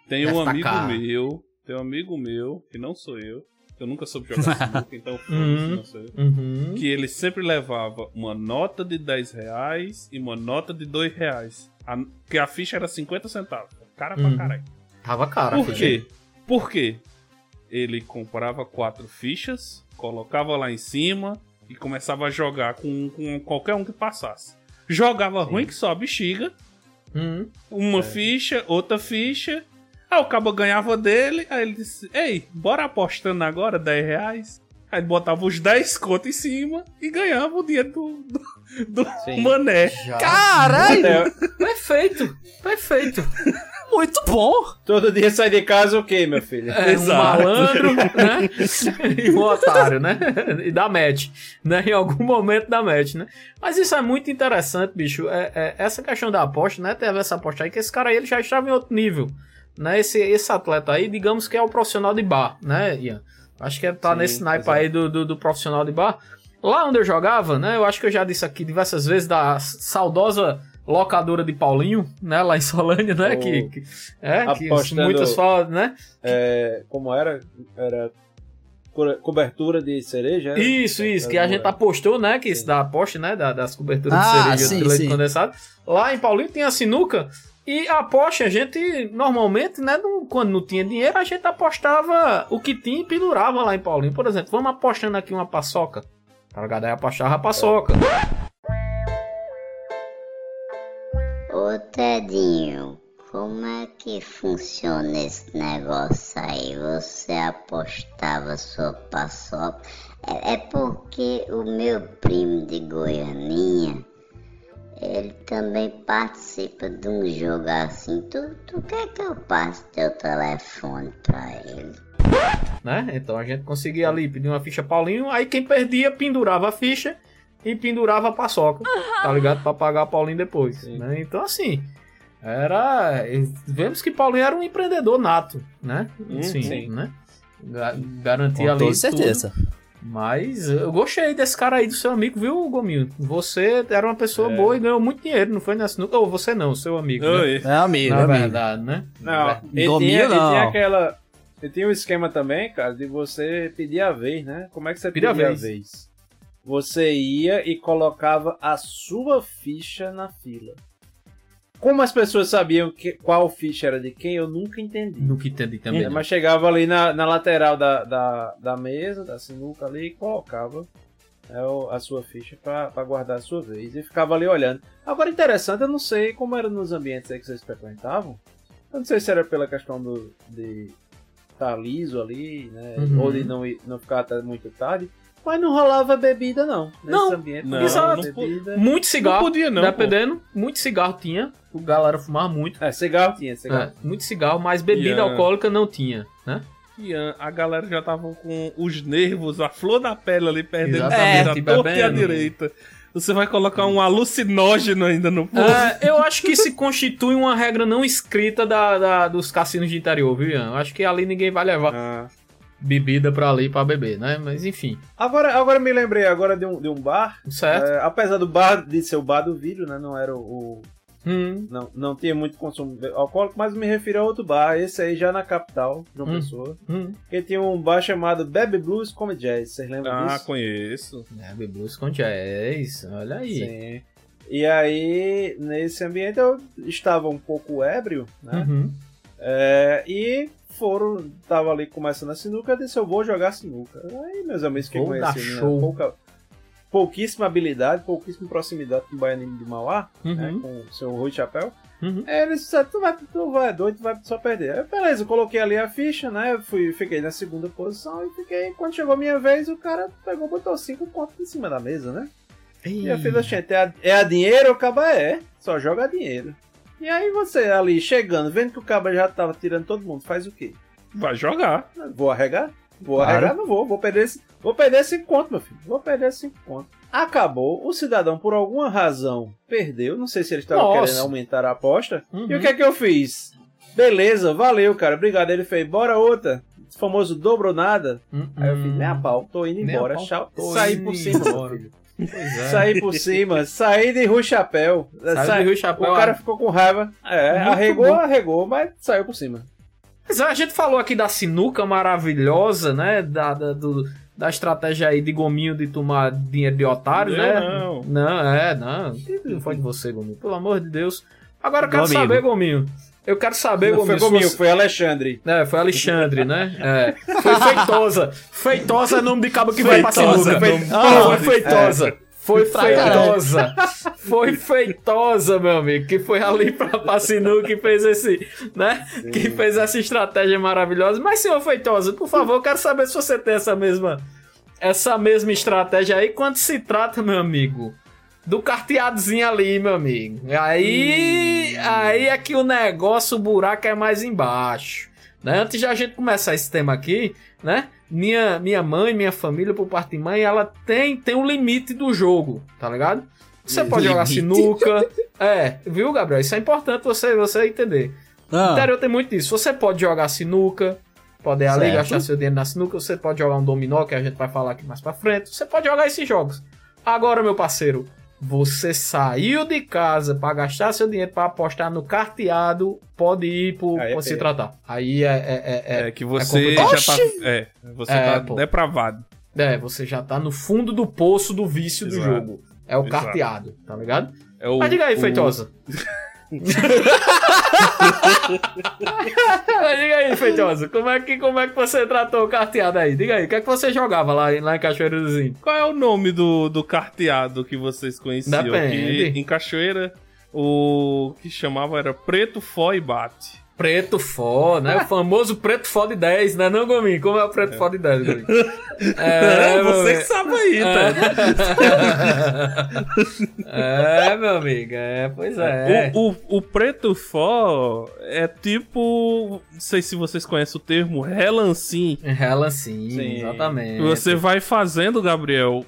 [SPEAKER 5] Tem
[SPEAKER 7] Deve
[SPEAKER 5] um
[SPEAKER 7] tá
[SPEAKER 5] amigo
[SPEAKER 7] caro.
[SPEAKER 5] meu, tem um amigo meu, que não sou eu, eu nunca soube jogar sinuca, então
[SPEAKER 7] Uhum. Uhum.
[SPEAKER 5] Que ele sempre levava uma nota de 10 reais e uma nota de 2 reais. A, que a ficha era 50 centavos. Cara
[SPEAKER 7] Uhum.
[SPEAKER 5] pra caralho.
[SPEAKER 7] Tava caro a
[SPEAKER 5] Por quê? Por quê? Ele comprava quatro fichas, colocava lá em cima e começava a jogar com, com qualquer um que passasse. Jogava ruim que só a bexiga,
[SPEAKER 7] Uhum.
[SPEAKER 5] uma ficha, outra ficha. Aí o cabo ganhava dele, aí ele disse: Ei, bora apostando agora 10 reais. Aí ele botava os 10 contos em cima e ganhava o dinheiro do, do, do
[SPEAKER 8] Sim.
[SPEAKER 5] mané.
[SPEAKER 7] Já.
[SPEAKER 4] Caralho,
[SPEAKER 7] Perfeito. Perfeito.
[SPEAKER 4] muito bom.
[SPEAKER 8] todo dia sai de casa o quê, meu filho?
[SPEAKER 7] É, um
[SPEAKER 5] Exato.
[SPEAKER 7] malandro, né? e um otário, né? E dá match, né? Em algum momento dá match, né? Mas isso é muito interessante, bicho. É, é- essa questão da aposta, né? Teve essa aposta aí que esse cara aí ele já estava em outro nível, né? Esse, esse atleta aí, digamos que é o profissional de bar, né, Ian? Acho que tá
[SPEAKER 8] Sim,
[SPEAKER 7] nesse naipe
[SPEAKER 8] exato.
[SPEAKER 7] aí do, do, do profissional de bar. Lá onde eu jogava, né? Eu acho que eu já disse aqui diversas vezes da saudosa locadora de Paulinho, né? Lá em Solânia, né?
[SPEAKER 8] Oh.
[SPEAKER 7] Que, que, é, que muitas falam, né?
[SPEAKER 8] É, como era? Era cobertura de cereja? era?
[SPEAKER 7] Isso, isso, que a gente apostou, né? Que isso da aposta, né? Da- das coberturas
[SPEAKER 4] Ah,
[SPEAKER 7] de cereja
[SPEAKER 4] sim,
[SPEAKER 7] de leite
[SPEAKER 4] sim.
[SPEAKER 7] condensado. Lá em Paulinho tinha a sinuca. E a aposta, a gente normalmente, né? não- quando não tinha dinheiro, a gente apostava o que tinha e pendurava lá em Paulinho. Por exemplo, vamos apostando aqui uma paçoca. Pra galera apostava a paçoca.
[SPEAKER 11] Ô Tedinho, como é que funciona esse negócio aí? Você apostava sua paçoca? É, é porque o meu primo de Goianinha, ele também participa de um jogo assim. Tu, tu quer que eu passe teu telefone pra ele?
[SPEAKER 7] Né? Então a gente conseguia ali pedir uma ficha Paulinho, aí quem perdia pendurava a ficha e pendurava a paçoca, tá ligado? Pra pagar Paulinho depois. Né? Então assim, era. Vemos que Paulinho era um empreendedor nato, né?
[SPEAKER 8] Hum,
[SPEAKER 7] Sim,
[SPEAKER 8] sim.
[SPEAKER 7] né? Ga- Garantia
[SPEAKER 4] Com
[SPEAKER 7] ali. tudo.
[SPEAKER 4] certeza.
[SPEAKER 7] Mas eu gostei desse cara aí, do seu amigo, viu, Gominho? Você era uma pessoa
[SPEAKER 8] É.
[SPEAKER 7] boa e ganhou muito dinheiro, não foi sinuca? Ou você não, seu amigo. né?
[SPEAKER 4] É amigo,
[SPEAKER 7] Na
[SPEAKER 4] é amigo.
[SPEAKER 7] verdade, né?
[SPEAKER 8] Não, ele
[SPEAKER 4] Domingo
[SPEAKER 8] tinha, ele
[SPEAKER 4] não.
[SPEAKER 8] tinha aquela. Ele tinha um esquema também, cara, de você pedir a vez, né? Como é que você
[SPEAKER 7] Pedir
[SPEAKER 8] pedia
[SPEAKER 7] a
[SPEAKER 8] a
[SPEAKER 7] vez.
[SPEAKER 8] vez? Você ia e colocava a sua ficha na fila. Como as pessoas sabiam que, qual ficha era de quem, eu nunca entendi.
[SPEAKER 7] Nunca entendi também.
[SPEAKER 8] É, mas chegava ali na, na lateral da, da, da mesa, da sinuca ali, e colocava é, o- a sua ficha pra guardar a sua vez. E ficava ali olhando. Agora, interessante, eu não sei como era nos ambientes que vocês frequentavam. Eu não sei se era pela questão do, de estar liso ali, né?
[SPEAKER 7] Uhum.
[SPEAKER 8] Ou de não, não ficar até muito tarde. Mas não rolava bebida, não. Nesse
[SPEAKER 7] Não,
[SPEAKER 8] ambiente.
[SPEAKER 5] não, não
[SPEAKER 8] bebida.
[SPEAKER 7] Muito cigarro.
[SPEAKER 5] Não podia, não,
[SPEAKER 7] Dependendo, muito cigarro tinha. O galera fumava muito.
[SPEAKER 8] É, cigarro tinha, cigarro.
[SPEAKER 7] É, muito cigarro, mas bebida
[SPEAKER 5] Yeah.
[SPEAKER 7] alcoólica não tinha, né?
[SPEAKER 5] E a, a galera já tava com os nervos, a flor da pele ali, perdendo a cabeça à torta e
[SPEAKER 7] bebendo.
[SPEAKER 5] direita. Você vai colocar um alucinógeno ainda no povo.
[SPEAKER 7] É, eu acho que se constitui uma regra não escrita da, da- dos cassinos de interior, viu, Ian? Eu acho que ali ninguém vai levar
[SPEAKER 8] Ah.
[SPEAKER 7] Bebida pra ali pra beber, né? Mas enfim,
[SPEAKER 8] Agora, agora me lembrei agora de um, de um bar.
[SPEAKER 7] certo?
[SPEAKER 8] É, apesar do bar de ser o bar do vidro, né? Não era o, o-
[SPEAKER 7] Hum,
[SPEAKER 8] não, não tinha muito consumo de alcoólico, mas me refiro a outro bar, esse aí já na capital, João
[SPEAKER 7] Hum.
[SPEAKER 8] Pessoa.
[SPEAKER 7] hum.
[SPEAKER 8] Que tinha um bar chamado Baby Blues Come Jazz, vocês lembram
[SPEAKER 5] Ah,
[SPEAKER 8] disso?
[SPEAKER 5] conheço.
[SPEAKER 7] É, Baby Blues com jazz, olha aí.
[SPEAKER 8] Sim. E aí, nesse ambiente, eu estava um pouco ébrio, né?
[SPEAKER 7] Uhum.
[SPEAKER 8] É, e foram, tava ali começando a sinuca, disse, eu vou jogar sinuca. Aí, meus amigos que conheciam, né,
[SPEAKER 7] show.
[SPEAKER 8] pouca, pouquíssima habilidade, pouquíssima proximidade com o Baianinho de Mauá, né,
[SPEAKER 7] Uhum.
[SPEAKER 8] com o seu Rui Chapéu.
[SPEAKER 7] Uhum.
[SPEAKER 8] Aí eles disseram, tu vai, tu vai doido, tu vai só perder. Aí, beleza, eu coloquei ali a ficha, né, fui, fiquei na segunda posição e fiquei, quando chegou a minha vez, o cara pegou, botou cinco pontos em cima da mesa, né? E eu fiz assim, é a, é a dinheiro ou acaba é? Só joga dinheiro. E aí você ali chegando, vendo que o caba já tava tirando todo mundo, faz o quê?
[SPEAKER 5] Vai jogar.
[SPEAKER 8] Vou arregar? Vou
[SPEAKER 4] Claro.
[SPEAKER 8] arregar? Não vou. Vou perder, esse- vou perder 5 conto, meu filho. Vou perder 5 conto. Acabou. O cidadão, por alguma razão, perdeu. Não sei se ele estava querendo aumentar a aposta.
[SPEAKER 7] Uhum.
[SPEAKER 8] E o que é que eu fiz? Beleza, valeu, cara. Obrigado. Ele fez, bora outra. O famoso dobro nada.
[SPEAKER 7] Hum,
[SPEAKER 8] Aí eu fiz, nem a pau, tô indo embora.
[SPEAKER 7] pau,
[SPEAKER 8] Tchau. Saí por cima,
[SPEAKER 7] é.
[SPEAKER 8] Saí por cima, saí de Rui Chapéu.
[SPEAKER 7] Saiu
[SPEAKER 8] Sa-
[SPEAKER 7] de Rui Chapéu,
[SPEAKER 8] o cara
[SPEAKER 7] ah.
[SPEAKER 8] ficou com raiva. É,
[SPEAKER 7] Muito
[SPEAKER 8] arregou,
[SPEAKER 7] bom.
[SPEAKER 8] arregou, mas saiu por cima.
[SPEAKER 7] Mas a gente falou aqui da sinuca maravilhosa, né? Da, da, do- da estratégia aí de gominho de tomar dinheiro de otário, né?
[SPEAKER 5] não.
[SPEAKER 7] Não, é, não. Não foi de você, Gominho. Pelo amor de Deus. Agora eu quero
[SPEAKER 4] Gominho.
[SPEAKER 7] saber, Gominho. Eu quero saber,
[SPEAKER 8] Não
[SPEAKER 7] Gominho.
[SPEAKER 8] foi comigo,
[SPEAKER 7] você-
[SPEAKER 8] foi Alexandre.
[SPEAKER 7] É, foi Alexandre, né? É. Foi Feitosa. Feitosa é nome de cabo que vai pra
[SPEAKER 5] Feitosa,
[SPEAKER 7] sinuca.
[SPEAKER 5] nome
[SPEAKER 7] Ah, foi Feitosa. Foi
[SPEAKER 4] Pra caralho.
[SPEAKER 7] feitosa. Foi feitosa, meu amigo. Que foi ali pra, sinuca que fez esse, né? Que fez essa estratégia maravilhosa. Mas, senhor feitosa, por favor, eu quero saber se você tem essa mesma, essa mesma estratégia aí quando se trata, meu amigo, do carteadozinho ali, meu amigo. Aí, aí é que o negócio, o buraco é mais embaixo. Né? Antes de a gente começar esse tema aqui, né? Minha, minha mãe, minha família, por parte de mãe, ela tem, tem um limite do jogo, tá ligado? Você pode jogar
[SPEAKER 4] Limite?
[SPEAKER 7] sinuca. É, viu, Gabriel? Isso é importante você, você entender. No
[SPEAKER 4] Ah,
[SPEAKER 7] interior tem muito disso. Você pode jogar sinuca, pode ir ali gastar seu dinheiro na sinuca, você pode jogar um dominó, que a gente vai falar aqui mais pra frente. Você pode jogar esses jogos. Agora, meu parceiro, você saiu de casa pra gastar seu dinheiro pra apostar no carteado, pode ir por,
[SPEAKER 8] Aí é
[SPEAKER 7] se tratar. Aí é, é, é,
[SPEAKER 5] É, que você
[SPEAKER 7] complicado.
[SPEAKER 5] já tá. É, você
[SPEAKER 7] É,
[SPEAKER 5] tá
[SPEAKER 7] pô.
[SPEAKER 5] depravado.
[SPEAKER 7] é, você já tá no fundo do poço do vício do
[SPEAKER 5] Exato.
[SPEAKER 7] jogo. É o
[SPEAKER 5] Exato.
[SPEAKER 7] carteado, tá ligado?
[SPEAKER 5] É o,
[SPEAKER 7] Mas diga aí,
[SPEAKER 5] o-
[SPEAKER 7] Feitosa. Mas diga aí, Feitosa, como é, que, como é que você tratou o carteado aí? Diga aí, o que é que você jogava lá, em- lá em Cachoeira?
[SPEAKER 5] Qual é o nome do, do carteado que vocês conheciam?
[SPEAKER 7] Depende.
[SPEAKER 5] Que em Cachoeira, o que chamava era Preto, e Bate.
[SPEAKER 7] Preto fó, né? O famoso preto fó de 10, né, não, Gominho? Como é o preto fó de 10, Gominho?
[SPEAKER 5] É,
[SPEAKER 7] meu
[SPEAKER 5] você que sabe aí, tá?
[SPEAKER 7] É, meu amigo, é, pois é.
[SPEAKER 5] O, o, o preto fó é tipo. Não sei se vocês conhecem o termo relancim.
[SPEAKER 7] Ela sim, exatamente.
[SPEAKER 5] Você vai fazendo, Gabriel,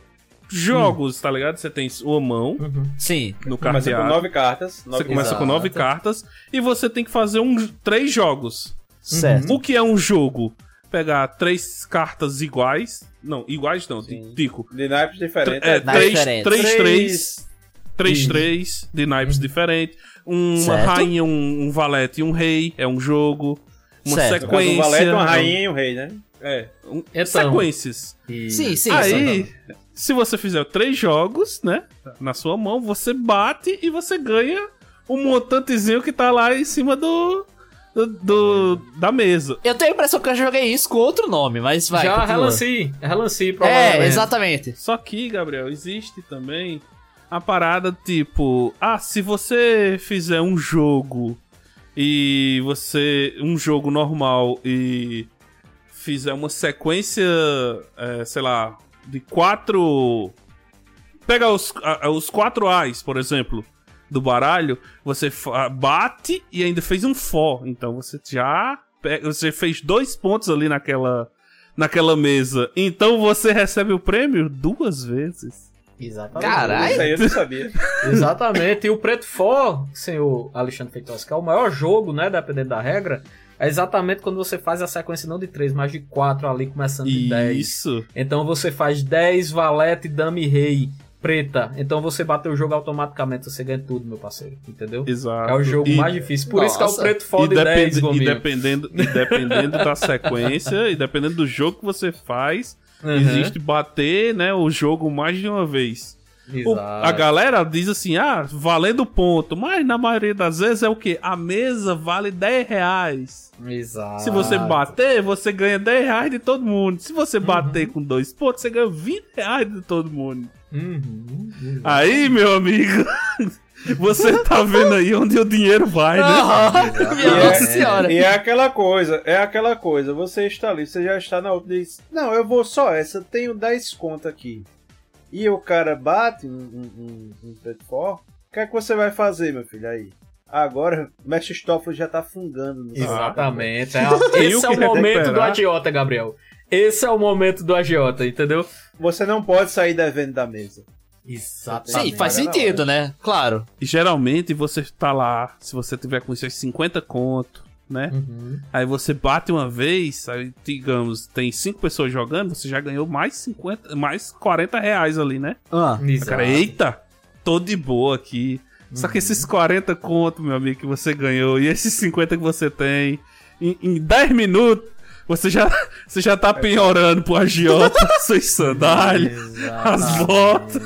[SPEAKER 5] jogos, tá ligado? Você tem sua mão
[SPEAKER 4] Sim.
[SPEAKER 5] no
[SPEAKER 8] Começa com nove cartas.
[SPEAKER 5] Você
[SPEAKER 8] nove
[SPEAKER 5] começa com nove cartas e você tem que fazer um, três jogos.
[SPEAKER 4] Certo.
[SPEAKER 5] O que é um jogo? Pegar três cartas iguais. Não, iguais não,
[SPEAKER 8] Sim.
[SPEAKER 5] Tico.
[SPEAKER 8] De naipes diferentes.
[SPEAKER 5] É, três, três,
[SPEAKER 8] Três-
[SPEAKER 5] três, três, três de naipes diferentes. Uma
[SPEAKER 4] Certo.
[SPEAKER 5] rainha, um, um valete e um rei. É um jogo. Uma
[SPEAKER 4] Certo.
[SPEAKER 5] Sequência.
[SPEAKER 8] um valete, uma rainha e um rei, né?
[SPEAKER 5] É, um-
[SPEAKER 7] Então.
[SPEAKER 5] sequências.
[SPEAKER 4] Sim, sim.
[SPEAKER 5] Aí, se você fizer três jogos, né? Na sua mão, você bate e você ganha o montantezinho que tá lá em cima do. do, do- da mesa.
[SPEAKER 4] Eu tenho a impressão que eu joguei isso com outro nome, mas vai.
[SPEAKER 7] Já
[SPEAKER 4] continua.
[SPEAKER 7] Relanci, Relanci, provavelmente.
[SPEAKER 4] É, exatamente.
[SPEAKER 5] Só que, Gabriel, existe também a parada tipo: ah, se você fizer um jogo e você. um jogo normal e fizer uma sequência, é, sei lá, de quatro. Pega os, a- os quatro Ais, por exemplo, do baralho, você bate e ainda fez um Fó. Então você já. pega- Você fez dois pontos ali naquela naquela mesa. Então você recebe o prêmio duas vezes.
[SPEAKER 7] Exatamente.
[SPEAKER 4] Caralho.
[SPEAKER 8] Isso aí eu não sabia.
[SPEAKER 7] Exatamente. E o Preto Fó, senhor Alexandre Feitosa, que é o maior jogo, né, dependendo da regra, é exatamente quando você faz a sequência não de 3, mas de 4 ali, começando de 10.
[SPEAKER 5] Isso.
[SPEAKER 7] Então você faz 10, valete, dama e rei, preta. Então você bateu o jogo automaticamente, você ganha tudo, meu parceiro. Entendeu?
[SPEAKER 5] Exato.
[SPEAKER 7] É o jogo
[SPEAKER 5] E-
[SPEAKER 7] mais difícil. Por isso que é o
[SPEAKER 4] Nossa.
[SPEAKER 7] Preto Fó
[SPEAKER 5] E,
[SPEAKER 7] de 10,
[SPEAKER 5] depende- e
[SPEAKER 7] Gominho.
[SPEAKER 5] dependendo, e dependendo da sequência, e dependendo do jogo que você faz,
[SPEAKER 7] Uhum.
[SPEAKER 5] existe bater né, o jogo mais de uma vez. O- a galera diz assim, ah, valendo ponto. Mas na maioria das vezes é o quê? A mesa vale 10 reais.
[SPEAKER 7] Exato.
[SPEAKER 5] Se você bater, você ganha 10 reais de todo mundo. Se você bater
[SPEAKER 7] Uhum.
[SPEAKER 5] com dois pontos, você ganha 20 reais de todo mundo.
[SPEAKER 7] Uhum.
[SPEAKER 5] Aí, meu amigo, você tá vendo aí onde o dinheiro vai, né?
[SPEAKER 4] Aham. Minha nossa
[SPEAKER 8] é-
[SPEAKER 4] senhora.
[SPEAKER 8] E é aquela coisa, é aquela coisa. Você está ali, você já está na outra diz: Não, eu vou só essa, tenho 10 conto aqui. E o cara bate um, um, um, um o que é que você vai fazer, meu filho? Aí. Agora, o Mestre Stoffel já tá fungando no
[SPEAKER 7] Exatamente. É,
[SPEAKER 5] Tem
[SPEAKER 7] esse é o momento do agiota, Gabriel. Esse é o momento do agiota, entendeu?
[SPEAKER 8] Você não pode sair devendo da mesa.
[SPEAKER 7] Exatamente.
[SPEAKER 4] Sim, faz
[SPEAKER 8] na
[SPEAKER 4] sentido, né? Claro.
[SPEAKER 5] E geralmente você tá lá, se você tiver com seus 50 conto, né?
[SPEAKER 7] Uhum.
[SPEAKER 5] Aí você bate uma vez, aí digamos, tem cinco pessoas jogando, você já ganhou mais 50, mais 40 reais ali, né?
[SPEAKER 4] Ah.
[SPEAKER 5] Cara, eita, tô de boa aqui. Só que esses 40 conto, meu amigo, que você ganhou, e esses 50 que você tem, em, em 10 minutos, você já, você já tá penhorando pro agiota, suas sandálias, as botas.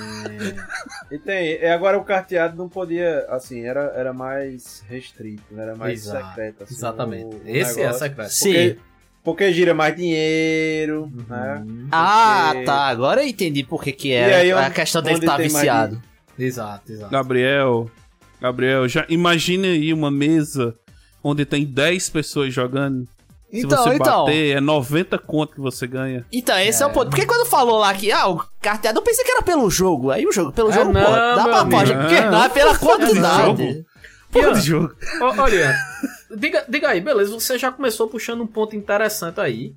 [SPEAKER 8] E tem, e agora o carteado não podia, assim, era, era mais restrito, né? era mais
[SPEAKER 7] Exato,
[SPEAKER 8] secreto. Assim,
[SPEAKER 7] Exatamente.
[SPEAKER 8] o- o
[SPEAKER 7] Esse é
[SPEAKER 8] negócio.
[SPEAKER 7] secreto.
[SPEAKER 8] Porque, porque gira mais dinheiro, né?
[SPEAKER 4] Ah,
[SPEAKER 8] Porque-
[SPEAKER 4] tá. Agora eu entendi por que que é a
[SPEAKER 8] onde-
[SPEAKER 4] questão dele estar
[SPEAKER 8] mais
[SPEAKER 4] viciado.
[SPEAKER 7] Exato, exato.
[SPEAKER 5] Gabriel, Gabriel, já imagine aí uma mesa onde tem 10 pessoas jogando. Se
[SPEAKER 4] Então,
[SPEAKER 5] você
[SPEAKER 4] então.
[SPEAKER 5] bater, é 90 conto que você ganha.
[SPEAKER 4] Então, esse é. o ponto. Porque quando falou lá que, ah, o carteado, eu pensei que era pelo jogo. Aí o jogo, pelo
[SPEAKER 7] É,
[SPEAKER 4] jogo,
[SPEAKER 7] não,
[SPEAKER 4] pô, dá pra pode.
[SPEAKER 5] Não.
[SPEAKER 4] Não, é pela quantidade.
[SPEAKER 5] Porra de jogo.
[SPEAKER 7] Olha, diga, diga aí, beleza, você já começou puxando um ponto interessante aí,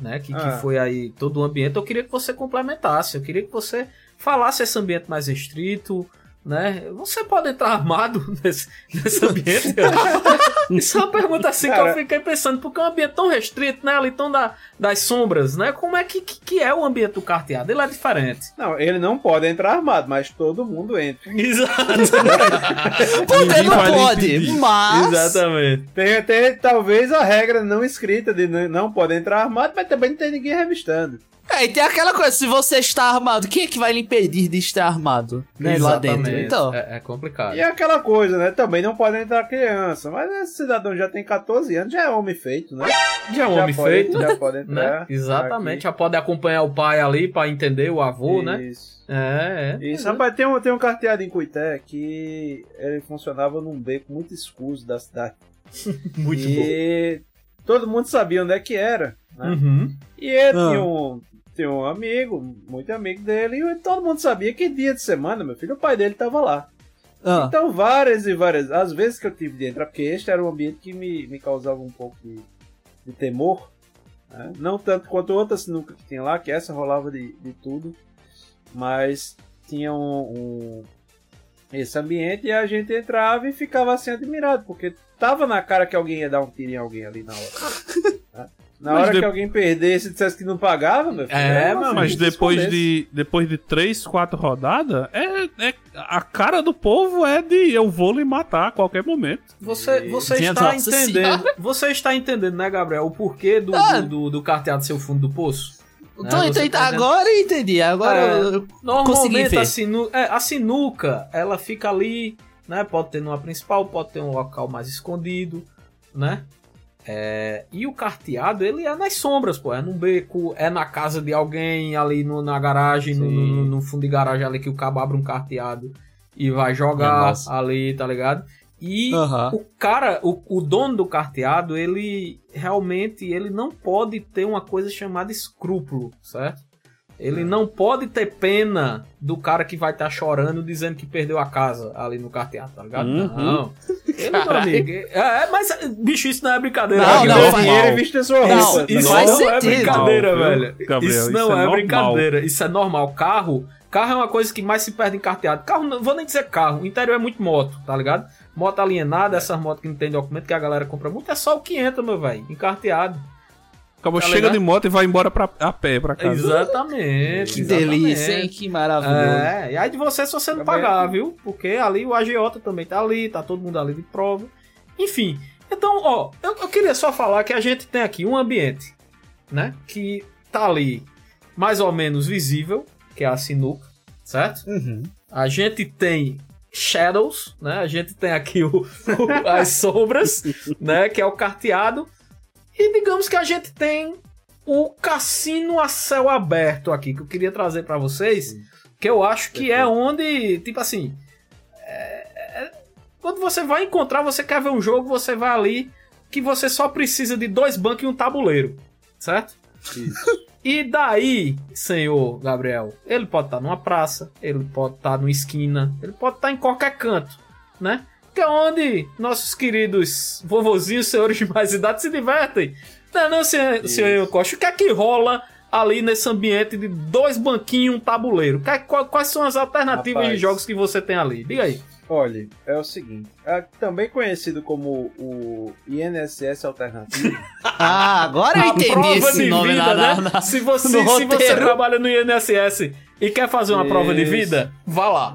[SPEAKER 7] né? Que, que
[SPEAKER 8] Ah.
[SPEAKER 7] foi aí todo o ambiente. Eu queria que você complementasse, eu queria que você falasse esse ambiente mais restrito, né? Você pode entrar armado nesse, nesse ambiente? Isso é uma pergunta assim que
[SPEAKER 8] Cara.
[SPEAKER 7] eu fiquei pensando, porque é um ambiente tão restrito, né? Ali tão da, das sombras, né? Como é que, que, que é o ambiente do carteado? Ele é diferente.
[SPEAKER 8] Não, ele não pode entrar armado, mas todo mundo entra.
[SPEAKER 7] Exato.
[SPEAKER 4] Poder não pode,
[SPEAKER 5] impedir.
[SPEAKER 4] mas.
[SPEAKER 7] Exatamente.
[SPEAKER 8] Tem, tem talvez a regra não escrita de não pode entrar armado, mas também não tem ninguém revistando.
[SPEAKER 4] É, e tem aquela coisa, se você está armado, quem é que vai lhe impedir de estar armado? Né, lá dentro. Então.
[SPEAKER 7] É, é complicado.
[SPEAKER 8] E é aquela coisa, né? Também não pode entrar criança, mas esse cidadão já tem 14 anos, já é homem feito, né?
[SPEAKER 7] Já é um homem
[SPEAKER 8] pode,
[SPEAKER 7] feito,
[SPEAKER 8] Já pode
[SPEAKER 7] né?
[SPEAKER 8] entrar.
[SPEAKER 7] Exatamente. Já pode acompanhar o pai ali pra entender o avô,
[SPEAKER 8] aqui.
[SPEAKER 7] né?
[SPEAKER 8] Isso.
[SPEAKER 7] É, é.
[SPEAKER 8] Isso, rapaz, tem um, tem um carteado em Cuité que ele funcionava num beco muito escuso da cidade.
[SPEAKER 7] Muito
[SPEAKER 8] e todo mundo sabia onde é que era. Né?
[SPEAKER 7] Uhum.
[SPEAKER 8] E ele
[SPEAKER 3] Ah.
[SPEAKER 8] tinha, um, tinha um amigo, muito amigo dele, e todo mundo sabia que dia de semana, meu filho, o pai dele tava lá.
[SPEAKER 3] Ah,
[SPEAKER 8] Então, várias e várias, as vezes que eu tive de entrar, porque este era um ambiente que me, me causava um pouco de, de temor, né? não tanto quanto outra sinuca que tinha lá, que essa rolava de, de tudo, mas tinha um, um- esse ambiente e a gente entrava e ficava assim admirado, porque tava na cara que alguém ia dar um tiro em alguém ali na hora. né? Na
[SPEAKER 5] Mas
[SPEAKER 8] hora
[SPEAKER 5] de-
[SPEAKER 8] que alguém perdesse e dissesse que não pagava, meu filho.
[SPEAKER 7] É,
[SPEAKER 8] era uma
[SPEAKER 7] mas
[SPEAKER 5] depois de, depois de três, quatro rodadas, é, é- a cara do povo é de eu vou lhe matar a qualquer momento.
[SPEAKER 7] Você, você
[SPEAKER 4] Minha
[SPEAKER 7] está
[SPEAKER 4] nossa
[SPEAKER 7] entendendo. Você está entendendo, né, Gabriel, o porquê do,
[SPEAKER 4] Ah.
[SPEAKER 7] do, do, do carteado ser o fundo do poço?
[SPEAKER 4] Então,
[SPEAKER 7] É, você
[SPEAKER 4] entendi-
[SPEAKER 7] tá dizendo-
[SPEAKER 4] agora eu entendi. Agora
[SPEAKER 7] É,
[SPEAKER 4] eu- consegui
[SPEAKER 7] Normalmente
[SPEAKER 4] ver.
[SPEAKER 7] a, sinu, é, a sinuca, ela fica ali, né? Pode ter numa principal, pode ter um local mais escondido, né? É, e o carteado, ele é nas sombras, pô. É num beco, é na casa de alguém ali no- na garagem, no, no- no fundo de garagem ali que o cabo abre um carteado e vai jogar
[SPEAKER 4] Nossa.
[SPEAKER 7] ali, tá ligado? E
[SPEAKER 4] Aham.
[SPEAKER 7] o cara, o, o dono do carteado, ele realmente ele não pode ter uma coisa chamada escrúpulo, certo? Ele não pode ter pena do cara que vai estar chorando dizendo que perdeu a casa ali no carteado, tá ligado?
[SPEAKER 5] Uhum.
[SPEAKER 7] Não. Ele, meu amigo, é, mas, bicho, isso não é brincadeira.
[SPEAKER 4] Não, não,
[SPEAKER 7] é
[SPEAKER 4] faz-
[SPEAKER 8] dinheiro e viste a sua
[SPEAKER 4] Não,
[SPEAKER 8] roupa.
[SPEAKER 7] isso
[SPEAKER 4] faz
[SPEAKER 7] não é brincadeira,
[SPEAKER 5] Não,
[SPEAKER 7] velho.
[SPEAKER 5] Gabriel,
[SPEAKER 7] isso
[SPEAKER 5] isso
[SPEAKER 7] não
[SPEAKER 5] é
[SPEAKER 7] é, brincadeira. Isso é normal. Carro, carro é uma coisa que mais se perde em carteado. Carro, não vou nem dizer carro. O interior é muito moto, tá ligado? Moto alienada, essas motos que não tem documento, que a galera compra muito, é só o que entra, meu velho. Em carteado.
[SPEAKER 5] Acabou,
[SPEAKER 7] Tá
[SPEAKER 5] chega
[SPEAKER 7] ligado?
[SPEAKER 5] de moto e vai embora pra, a pé pra casa.
[SPEAKER 7] Exatamente.
[SPEAKER 4] Que
[SPEAKER 7] exatamente.
[SPEAKER 4] delícia, hein? Que maravilhoso.
[SPEAKER 7] É, e aí de você se você não
[SPEAKER 8] Também.
[SPEAKER 7] pagar, viu? Porque ali o agiota também tá ali, tá todo mundo ali de prova. Enfim, então, ó, eu, eu queria só falar que a gente tem aqui um ambiente, né? Que tá ali mais ou menos visível, que é a sinuca, certo?
[SPEAKER 3] Uhum.
[SPEAKER 7] A gente tem shadows, né? A gente tem aqui o, o- as sombras, né? Que é o carteado. E digamos que a gente tem o cassino a céu aberto aqui, que eu queria trazer pra vocês, que eu acho que é onde, tipo assim, é- é- quando você vai encontrar, você quer ver um jogo, você vai ali, que você só precisa de dois bancos e um tabuleiro, certo? E daí, senhor Gabriel, ele pode estar numa praça, ele pode estar numa esquina, ele pode estar em qualquer canto, né? Que é onde nossos queridos vovozinhos, senhores de mais idade se divertem. Não, não, senhor, senhor Costa, o que é que rola ali nesse ambiente de dois banquinhos e um tabuleiro? Que- qual- quais são as alternativas de
[SPEAKER 8] Rapaz.
[SPEAKER 7] jogos que você tem ali? Diga aí.
[SPEAKER 8] Olha, é o seguinte, é também conhecido como o INSS alternativo.
[SPEAKER 4] Ah, agora eu
[SPEAKER 7] A
[SPEAKER 4] entendi esse
[SPEAKER 7] de
[SPEAKER 4] nome
[SPEAKER 7] vida,
[SPEAKER 4] na, na,
[SPEAKER 7] né?
[SPEAKER 4] na-
[SPEAKER 7] se você,
[SPEAKER 4] no
[SPEAKER 7] se você trabalha no INSS e quer fazer uma prova de
[SPEAKER 8] Isso.
[SPEAKER 7] vida, vá lá.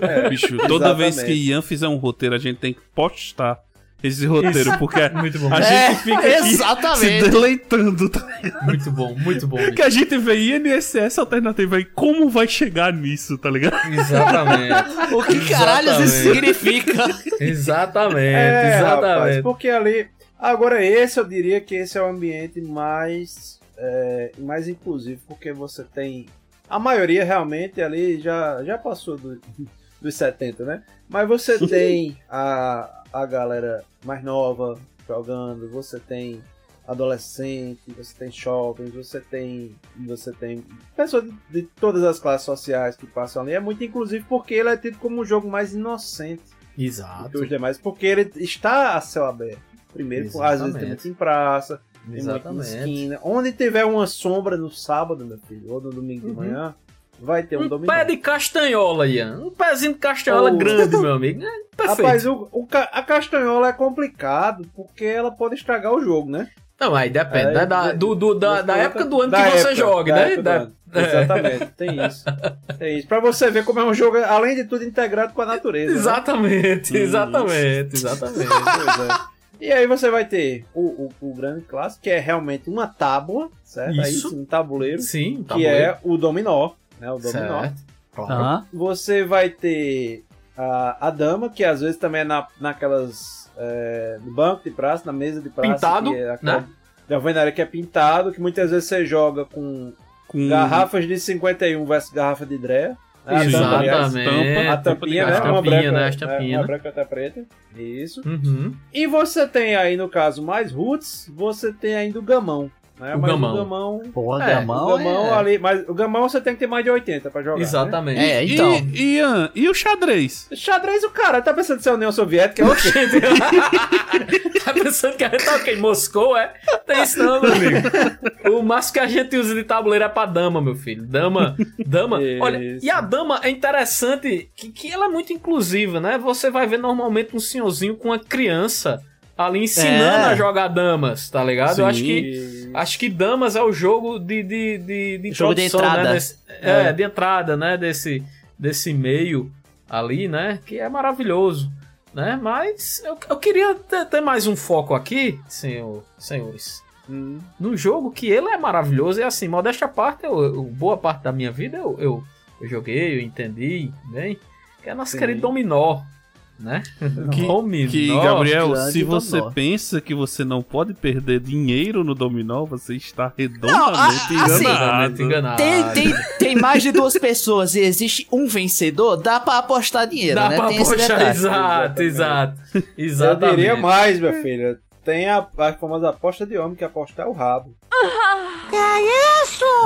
[SPEAKER 8] É,
[SPEAKER 5] Bicho, toda vez que
[SPEAKER 8] Exatamente.
[SPEAKER 5] Ian fizer um roteiro, a gente tem que postar esse roteiro, porque
[SPEAKER 7] Muito bom.
[SPEAKER 5] a
[SPEAKER 4] É,
[SPEAKER 5] gente fica aqui se
[SPEAKER 4] exatamente.
[SPEAKER 5] deleitando. tá?
[SPEAKER 7] Muito bom, muito bom.
[SPEAKER 5] Que a gente vê INSS alternativa e como vai chegar nisso, tá ligado?
[SPEAKER 7] Exatamente.
[SPEAKER 4] O que caralho isso
[SPEAKER 7] Exatamente.
[SPEAKER 4] significa?
[SPEAKER 7] Exatamente,
[SPEAKER 8] É, rapaz,
[SPEAKER 7] exatamente.
[SPEAKER 8] porque ali. Agora, esse eu diria que esse é o ambiente mais, é, mais inclusivo, porque você tem. A maioria realmente ali já, já passou do- dos 70, né? Mas você tem a, a galera mais nova jogando, você tem adolescente, você tem jovens, você tem. Você tem pessoas de, de todas as classes sociais que passam ali. É muito inclusivo porque ele é tido como um jogo mais inocente do que
[SPEAKER 7] Exato.
[SPEAKER 8] os demais, porque ele está a céu aberto. Primeiro, às vezes tem
[SPEAKER 7] Exatamente.
[SPEAKER 8] muito em praça,
[SPEAKER 7] Exatamente.
[SPEAKER 8] esquina. Onde tiver uma sombra no sábado, meu filho, ou no domingo de
[SPEAKER 7] Uhum.
[SPEAKER 8] manhã, vai ter um,
[SPEAKER 7] Um
[SPEAKER 8] dominó.
[SPEAKER 7] pé de castanhola, Ian. Um pezinho de castanhola
[SPEAKER 8] Oh.
[SPEAKER 7] grande, meu amigo. É perfeito.
[SPEAKER 8] Rapaz, o, o a castanhola é complicado porque ela pode estragar o jogo, né?
[SPEAKER 7] Não, aí depende,
[SPEAKER 8] É,
[SPEAKER 7] né? Da, do, do- da, da época do ano que você
[SPEAKER 8] época,
[SPEAKER 7] joga,
[SPEAKER 8] da
[SPEAKER 7] né? Da-.
[SPEAKER 8] Exatamente, tem isso. Tem isso. Pra você ver como é um jogo, além de tudo, integrado com a natureza. né?
[SPEAKER 7] Exatamente, exatamente, exatamente.
[SPEAKER 8] Pois é. E aí você vai ter o, o, o grande clássico, que é realmente uma tábua, certo? Aí
[SPEAKER 7] Isso.
[SPEAKER 8] sim, um tabuleiro,
[SPEAKER 7] Sim, tá
[SPEAKER 8] que é o dominó, né? O dominó.
[SPEAKER 7] Certo. Claro.
[SPEAKER 4] Aham.
[SPEAKER 8] Você vai ter a, a dama, que às vezes também é na, naquelas. É, no banco de praça, na mesa de praça.
[SPEAKER 7] Pintado,
[SPEAKER 8] que é aquela-
[SPEAKER 7] né?
[SPEAKER 8] Da alvenaria que é pintado, que muitas vezes você joga com
[SPEAKER 5] Com...
[SPEAKER 8] garrafas de 51 versus garrafa de Drea.
[SPEAKER 7] Exatamente.
[SPEAKER 8] A tampinha, né? Uma branca,
[SPEAKER 7] né? As
[SPEAKER 8] é,
[SPEAKER 7] tampinhas,
[SPEAKER 8] Uma
[SPEAKER 7] né?
[SPEAKER 8] branca até preta. Isso.
[SPEAKER 7] Uhum.
[SPEAKER 8] E você tem aí, no caso, mais roots, você tem ainda o gamão. Né?
[SPEAKER 7] O
[SPEAKER 8] Mas
[SPEAKER 7] gamão.
[SPEAKER 8] o gamão.
[SPEAKER 3] Porra,
[SPEAKER 7] É,
[SPEAKER 3] gamão.
[SPEAKER 8] o gamão
[SPEAKER 3] é-
[SPEAKER 8] ali. Mas o gamão você tem que ter mais de 80 pra jogar. né?
[SPEAKER 7] Exatamente.
[SPEAKER 3] É, então.
[SPEAKER 5] E, Ian, e o xadrez?
[SPEAKER 8] Xadrez, o cara, tá pensando em ser a União Soviética? É o
[SPEAKER 7] Gente, tá pensando que a gente tá o? Em Moscou, é? Tem isso não, meu amigo. O máximo que a gente usa de tabuleiro é pra dama, meu filho. Dama, dama. Olha, e a dama é interessante que, que ela é muito inclusiva, né? Você vai ver normalmente um senhorzinho com uma criança ali ensinando
[SPEAKER 3] É.
[SPEAKER 7] a jogar damas, tá ligado? Eu acho
[SPEAKER 5] Sim.
[SPEAKER 7] que Acho que Damas é o jogo de, de, de, de
[SPEAKER 3] Jogo de
[SPEAKER 7] introdução,
[SPEAKER 3] entrada.
[SPEAKER 7] Né? Desse- é, de entrada, né? Desse, desse meio ali, né? Que é maravilhoso, né? Mas eu, eu queria ter, ter mais um foco aqui, senhor, senhores.
[SPEAKER 8] Hum.
[SPEAKER 7] No jogo que ele é maravilhoso e assim, modéstia à parte, eu, eu- boa parte da minha vida eu, eu, eu joguei, eu entendi bem. Que é nosso
[SPEAKER 8] Sim.
[SPEAKER 7] querido Dominó, né?
[SPEAKER 5] Que,
[SPEAKER 7] Dominó.
[SPEAKER 5] que Gabriel, se você
[SPEAKER 3] dominó.
[SPEAKER 5] pensa que você não pode perder dinheiro no dominó, você está
[SPEAKER 3] Não,
[SPEAKER 5] redondamente
[SPEAKER 3] a- assim,
[SPEAKER 5] enganado.
[SPEAKER 7] Enganado.
[SPEAKER 3] Tem, tem, tem mais de duas pessoas e existe um vencedor, dá pra apostar dinheiro,
[SPEAKER 7] Dá
[SPEAKER 3] né? esse
[SPEAKER 7] puxar,
[SPEAKER 3] detalhe.
[SPEAKER 7] exato, exato.
[SPEAKER 8] Eu
[SPEAKER 7] Exatamente.
[SPEAKER 8] diria mais, minha filha. Tem a, a famosa aposta de homem, que aposta é o rabo.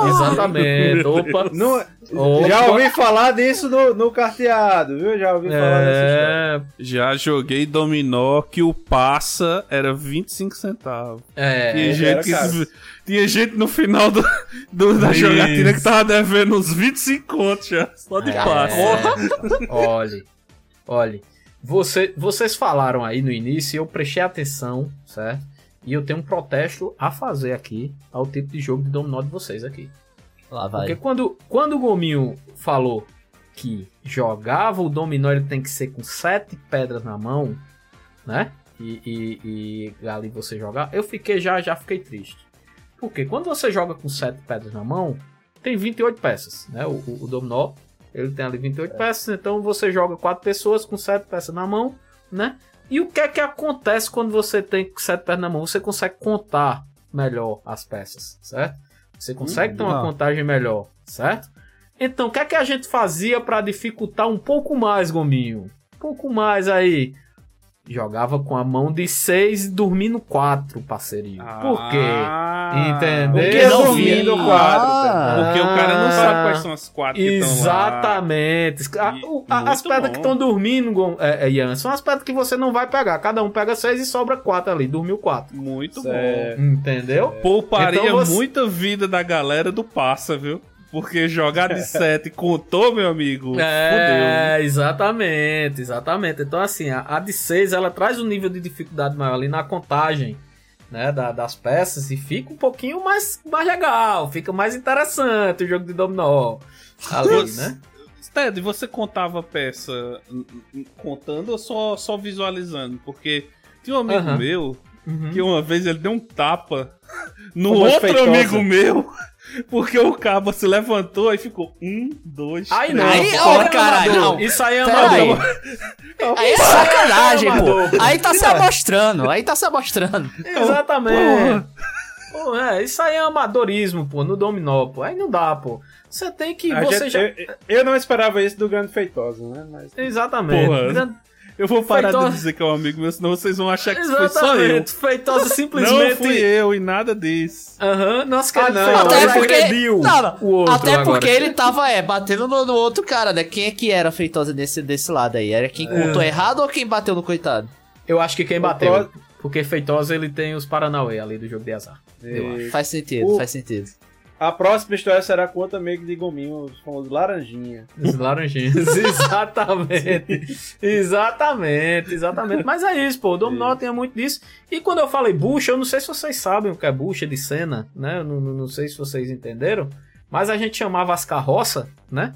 [SPEAKER 7] Exatamente. Opa.
[SPEAKER 8] Não,
[SPEAKER 7] Opa.
[SPEAKER 8] já ouvi falar disso no, no carteado, viu? Já ouvi falar dessa história.
[SPEAKER 7] É,
[SPEAKER 5] Já joguei dominó que o passa era 25 centavos.
[SPEAKER 7] é,
[SPEAKER 5] Tinha, gente
[SPEAKER 8] era
[SPEAKER 5] que, tinha gente no final do, do- da
[SPEAKER 7] Isso.
[SPEAKER 5] jogatina que tava devendo uns 25 contos já. Só de
[SPEAKER 7] É.
[SPEAKER 5] passa.
[SPEAKER 7] Olhe, olhe. Você, vocês falaram aí no início eu prestei atenção, certo? E eu tenho um protesto a fazer aqui ao tipo de jogo de dominó de vocês aqui.
[SPEAKER 3] Lá
[SPEAKER 7] Porque
[SPEAKER 3] vai.
[SPEAKER 7] quando, quando o Gominho falou que jogava o dominó, ele tem que ser com sete pedras na mão, né? E, e, e ali você jogar, eu fiquei já, já fiquei triste. Porque quando você joga com sete pedras na mão, tem 28 peças, né? O, o, o dominó, ele tem ali 28 peças, então você joga quatro pessoas com sete peças na mão, né? E o que é que acontece quando você tem sete peças na mão? Você consegue contar melhor as peças, certo? Você consegue ter uma
[SPEAKER 3] ah.
[SPEAKER 7] contagem melhor, certo? Então, o que é que a gente fazia para dificultar um pouco mais, Gominho? Um pouco mais aí. Jogava com a mão de seis e dormindo quatro, parceirinho. Por quê?
[SPEAKER 5] Ah,
[SPEAKER 7] Entendeu?
[SPEAKER 8] O que é
[SPEAKER 7] Não
[SPEAKER 8] dormindo
[SPEAKER 3] vi.
[SPEAKER 8] quadro?
[SPEAKER 3] Ah.
[SPEAKER 5] Porque o cara não
[SPEAKER 7] Ah.
[SPEAKER 5] sabe quais são as quatro que estão lá.
[SPEAKER 7] Exatamente. A-
[SPEAKER 5] E-
[SPEAKER 7] o- a- as pedras
[SPEAKER 5] bom.
[SPEAKER 7] que estão dormindo, é, é, Ian, são as pedras que você não vai pegar. Cada um pega seis e sobra quatro ali. Dormiu quatro.
[SPEAKER 5] Muito
[SPEAKER 8] Certo.
[SPEAKER 7] Entendeu?
[SPEAKER 5] bom. Pouparia
[SPEAKER 7] Então você-
[SPEAKER 5] muita vida da galera do passa, viu? Porque jogar de 7 contou, meu amigo. Fudeu.
[SPEAKER 7] É, exatamente, exatamente. Então, assim, a, a de 6 ela traz um nível de dificuldade maior ali na contagem né, da- das peças e fica um pouquinho mais, mais legal, fica mais interessante o jogo de dominó ali, né?
[SPEAKER 5] Ted, você contava peça hum, hum, contando ou só, só visualizando? Porque tinha um amigo meu
[SPEAKER 7] Uhum.
[SPEAKER 5] que uma vez ele deu um tapa no
[SPEAKER 8] Como
[SPEAKER 5] outro
[SPEAKER 8] feitosa.
[SPEAKER 5] amigo meu. Porque o cabo se levantou e ficou um, dois,
[SPEAKER 7] Aí
[SPEAKER 5] três.
[SPEAKER 7] não,
[SPEAKER 3] Aí, ó,
[SPEAKER 7] é
[SPEAKER 3] caralho, não.
[SPEAKER 7] Isso aí é
[SPEAKER 3] aí.
[SPEAKER 7] amador.
[SPEAKER 3] Aí é sacanagem, pô. Aí tá se amostrando, aí tá se amostrando.
[SPEAKER 7] Exatamente. Pô, é, isso aí é amadorismo, pô, no dominó, pô. Aí não dá, pô. Você tem que. Você
[SPEAKER 8] gente-
[SPEAKER 7] já...
[SPEAKER 8] eu, eu não esperava isso do Grande Feitosa, né? Mas
[SPEAKER 7] Exatamente.
[SPEAKER 5] Porra.
[SPEAKER 7] Grande-
[SPEAKER 5] Eu vou parar
[SPEAKER 7] Feitosa-
[SPEAKER 5] de dizer que é um amigo meu, senão vocês vão achar que foi só eu.
[SPEAKER 7] Exatamente. Feitosa
[SPEAKER 5] Não
[SPEAKER 7] simplesmente.
[SPEAKER 5] fui eu e nada disso.
[SPEAKER 7] Aham, nossa,
[SPEAKER 8] Ah,
[SPEAKER 7] querido
[SPEAKER 8] não.
[SPEAKER 7] Feitosa
[SPEAKER 3] Até porque,
[SPEAKER 7] agrediu
[SPEAKER 3] não, não. Até
[SPEAKER 7] agora.
[SPEAKER 3] porque ele tava, é, batendo no, no outro cara, né? Quem é que era feitosa desse, desse lado aí? Era quem contou errado ou quem bateu no coitado?
[SPEAKER 7] Eu acho que quem bateu.
[SPEAKER 8] Pro-
[SPEAKER 7] Porque Feitosa ele tem os Paranauê ali do jogo de azar. Eu acho.
[SPEAKER 3] Faz sentido,
[SPEAKER 8] O-
[SPEAKER 3] faz sentido.
[SPEAKER 8] A próxima história será com outro amigo de Gominho, o famoso Laranjinha.
[SPEAKER 7] Os laranjinhos. exatamente. exatamente, exatamente. Mas é isso, pô. O Dominó tem muito disso. E quando eu falei bucha, eu não sei se vocês sabem o que é bucha de cena, né? Eu não, não, não sei se vocês entenderam. Mas a gente chamava as carroças, né?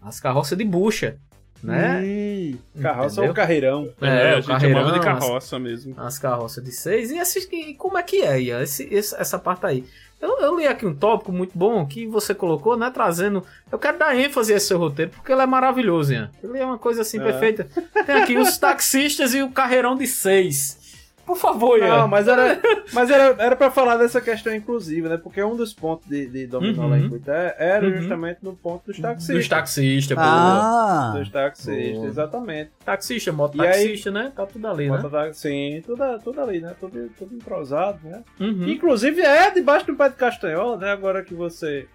[SPEAKER 7] As carroças de bucha, né?
[SPEAKER 8] Hum, carroça
[SPEAKER 7] Entendeu?
[SPEAKER 8] ou carreirão?
[SPEAKER 7] É,
[SPEAKER 5] a
[SPEAKER 7] o
[SPEAKER 5] gente chamava de
[SPEAKER 7] carreirão, as-
[SPEAKER 5] carroça mesmo.
[SPEAKER 7] as carroças de seis. E, esses, e como é que é, Ian? Esse, esse- essa parte aí? Eu, eu li aqui um tópico muito bom que você colocou, né? Trazendo. Eu quero dar ênfase a esse seu roteiro, porque ele é maravilhoso, Ian. Ele é uma coisa assim
[SPEAKER 8] É.
[SPEAKER 7] perfeita. Tem aqui os taxistas e o carreirão de seis. Por favor, Ian.
[SPEAKER 8] Não, mas era, mas era, era pra falar dessa questão inclusiva, né? Porque um dos pontos de, de dominó
[SPEAKER 7] Uhum.
[SPEAKER 8] lá em Cuité era
[SPEAKER 7] Uhum.
[SPEAKER 8] justamente no ponto dos taxistas.
[SPEAKER 7] Dos taxistas,
[SPEAKER 12] Ah.
[SPEAKER 8] Dos taxistas,
[SPEAKER 7] Boa.
[SPEAKER 8] exatamente.
[SPEAKER 7] Taxista, mototaxista, né? Tá tudo ali, né?
[SPEAKER 8] Sim, tudo, tudo ali, né? Tudo, tudo entrosado, né?
[SPEAKER 7] Uhum.
[SPEAKER 8] Inclusive é debaixo do pé de castanhola, né? Agora que você.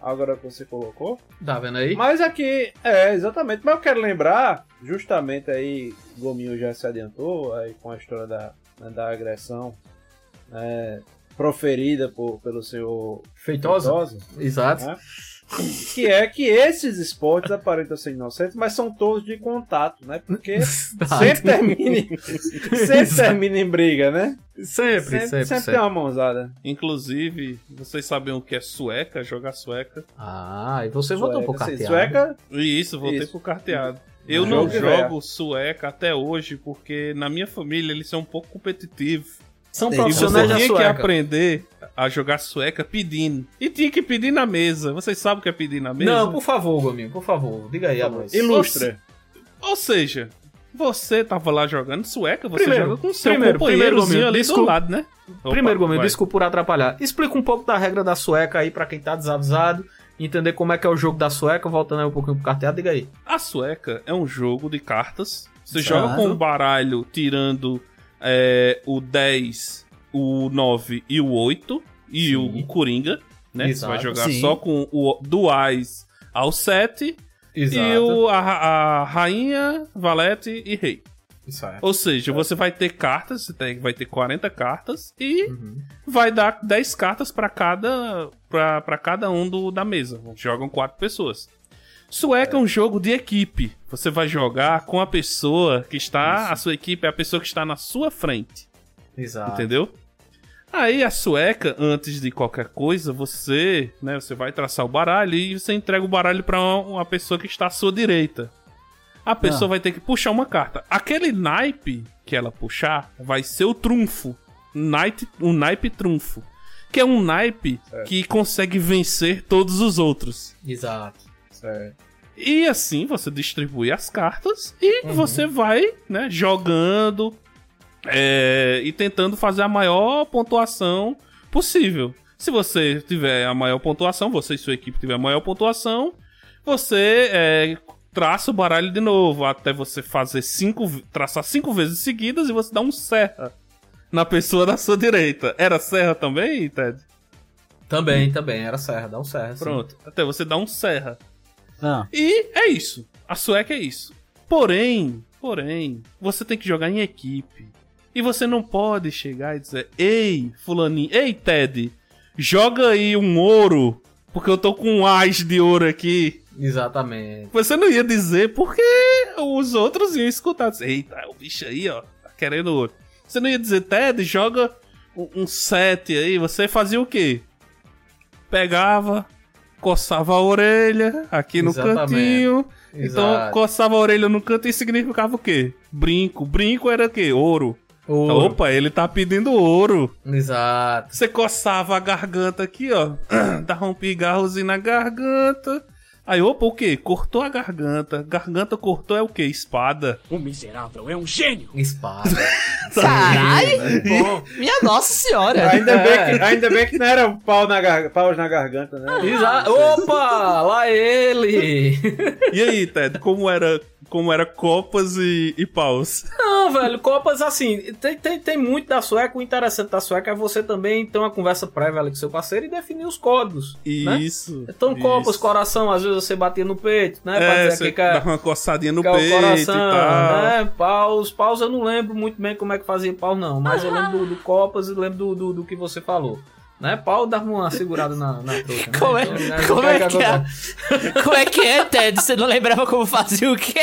[SPEAKER 8] Agora que você colocou.
[SPEAKER 7] Tá vendo aí?
[SPEAKER 8] Mas aqui, é, exatamente. Mas eu quero lembrar, justamente aí, Gominho já se adiantou aí com a história da, né, da agressão né, proferida por, pelo senhor
[SPEAKER 7] Feitosa? Exato.
[SPEAKER 8] né? Que é que esses esportes aparentam ser inocentes, mas são todos de contato, né? Porque sempre termina, em- sempre termina em briga, né?
[SPEAKER 7] Sempre,
[SPEAKER 8] Sempre,
[SPEAKER 7] sempre,
[SPEAKER 8] sempre,
[SPEAKER 7] sempre.
[SPEAKER 8] tem uma mãozada.
[SPEAKER 5] Inclusive, vocês sabem o que é sueca? Jogar sueca?
[SPEAKER 7] Ah, e você voltou pro carteado.
[SPEAKER 8] Sueca,
[SPEAKER 5] isso, voltei
[SPEAKER 8] Isso.
[SPEAKER 5] pro carteado. Eu
[SPEAKER 8] Ah,
[SPEAKER 5] não
[SPEAKER 8] jogo
[SPEAKER 5] sueca até hoje, porque na minha família eles são um pouco competitivos.
[SPEAKER 7] São
[SPEAKER 5] E
[SPEAKER 7] profissionais
[SPEAKER 5] você
[SPEAKER 7] da
[SPEAKER 5] tinha que
[SPEAKER 7] sueca.
[SPEAKER 5] aprender a jogar sueca pedindo. E tinha que pedir na mesa. Vocês sabem o que é pedir na mesa?
[SPEAKER 7] Não, por favor, Gominho, por favor. Diga aí, Aloysio.
[SPEAKER 8] ilustra.
[SPEAKER 5] Ou seja, você tava lá jogando sueca, você
[SPEAKER 7] Primeiro,
[SPEAKER 5] joga com seu
[SPEAKER 7] primeiro, primeiro,
[SPEAKER 5] companheirozinho
[SPEAKER 7] Gominho,
[SPEAKER 5] ali
[SPEAKER 7] desculpa.
[SPEAKER 5] do lado, né? Opa,
[SPEAKER 7] Primeiro, Gominho, desculpa por atrapalhar. Explica um pouco da regra da sueca aí pra quem tá desavisado. Entender como é que é o jogo da sueca, voltando aí um pouquinho pro carteado, diga aí.
[SPEAKER 5] A sueca é um jogo de cartas. Você
[SPEAKER 7] Certo.
[SPEAKER 5] joga com o baralho tirando é, o 10, o 9 e o 8 e
[SPEAKER 7] Sim.
[SPEAKER 5] o Coringa, né?
[SPEAKER 7] Exato.
[SPEAKER 5] Você vai jogar
[SPEAKER 12] Sim.
[SPEAKER 5] só com o do Ais ao 7 e o, a, a rainha, valete e rei.
[SPEAKER 7] Exato.
[SPEAKER 5] Ou seja, você vai ter cartas, você tem, vai ter 40 cartas e
[SPEAKER 7] Uhum.
[SPEAKER 5] vai dar 10 cartas pra cada pra cada um do, da mesa. Jogam quatro pessoas. Sueca é. um jogo de equipe. Você vai jogar com a pessoa que está. A sua equipe é a pessoa que está na sua frente.
[SPEAKER 7] Exato.
[SPEAKER 5] Entendeu? Aí a sueca, antes de qualquer coisa, você, né, você vai traçar o baralho e você entrega o baralho pra uma, pessoa que está à sua direita. A pessoa
[SPEAKER 12] Ah.
[SPEAKER 5] vai ter que puxar uma carta. Aquele naipe que ela puxar vai ser o trunfo. Naipe, um naipe trunfo. Que é um naipe que consegue vencer todos os outros.
[SPEAKER 7] Exato.
[SPEAKER 8] Certo.
[SPEAKER 5] E assim você distribui as cartas e
[SPEAKER 7] Uhum.
[SPEAKER 5] você vai, né, jogando é, e tentando fazer a maior pontuação possível. Se você tiver a maior pontuação, você e sua equipe tiver a maior pontuação, você é, traça o baralho de novo até você fazer cinco, traçar cinco vezes seguidas e você dá um serra na pessoa da sua direita. Era serra também, Ted?
[SPEAKER 7] Também, também. Era serra, dá um serra. sim.
[SPEAKER 5] Pronto. Até você dá um serra.
[SPEAKER 12] Ah,
[SPEAKER 5] E é isso. A sueca é isso. Porém, porém, você tem que jogar em equipe. E você não pode chegar e dizer: Ei, Fulaninho, ei, Ted, joga aí um ouro, porque eu tô com um as de ouro aqui.
[SPEAKER 7] Exatamente.
[SPEAKER 5] Você não ia dizer porque os outros iam escutar. Dizer, Eita, o bicho aí, ó, tá querendo ouro. Você não ia dizer, Ted, joga um, sete aí. Você fazia o quê? Pegava, coçava a orelha aqui no
[SPEAKER 7] Exatamente.
[SPEAKER 5] cantinho. Então,
[SPEAKER 7] Exato.
[SPEAKER 5] coçava a orelha no canto e significava o quê? Brinco. Brinco era o quê? Ouro.
[SPEAKER 7] Ouro.
[SPEAKER 5] Opa, ele tá pedindo ouro.
[SPEAKER 7] Exato.
[SPEAKER 5] Você coçava a garganta aqui, ó. Dava um pigarrozinho na garganta. Aí, opa, o quê? Cortou a garganta. Garganta cortou é o quê? Espada.
[SPEAKER 10] O miserável é um gênio.
[SPEAKER 7] Espada.
[SPEAKER 3] Caralho! Minha nossa senhora!
[SPEAKER 8] Ainda, bem que, ainda bem que não era pau na gar... paus na garganta, né?
[SPEAKER 7] Opa! Lá ele!
[SPEAKER 5] E aí, Ted, como era, como era copas e, e paus?
[SPEAKER 7] Não, velho, Copas, assim, tem, tem, tem muito da sueca. O interessante da sueca é você também ter uma conversa prévia ali com seu parceiro e definir os códigos. né?
[SPEAKER 5] Isso.
[SPEAKER 7] Então,
[SPEAKER 5] isso.
[SPEAKER 7] Copas, coração, às vezes você batia no peito, né? pra
[SPEAKER 5] É,
[SPEAKER 7] dizer
[SPEAKER 5] você
[SPEAKER 7] que
[SPEAKER 5] dava uma coçadinha no peito
[SPEAKER 7] coração,
[SPEAKER 5] e tal.
[SPEAKER 7] né? Paus, paus eu não lembro muito bem como é que fazia paus, não. Mas eu lembro do, do Copas e lembro do, do, do que você falou. Né? Pau dava uma segurada na, na né?
[SPEAKER 3] Como é,
[SPEAKER 7] Então, né,
[SPEAKER 3] como
[SPEAKER 7] o
[SPEAKER 3] é que é? Como é que é, Ted? Você não lembrava como fazia o quê?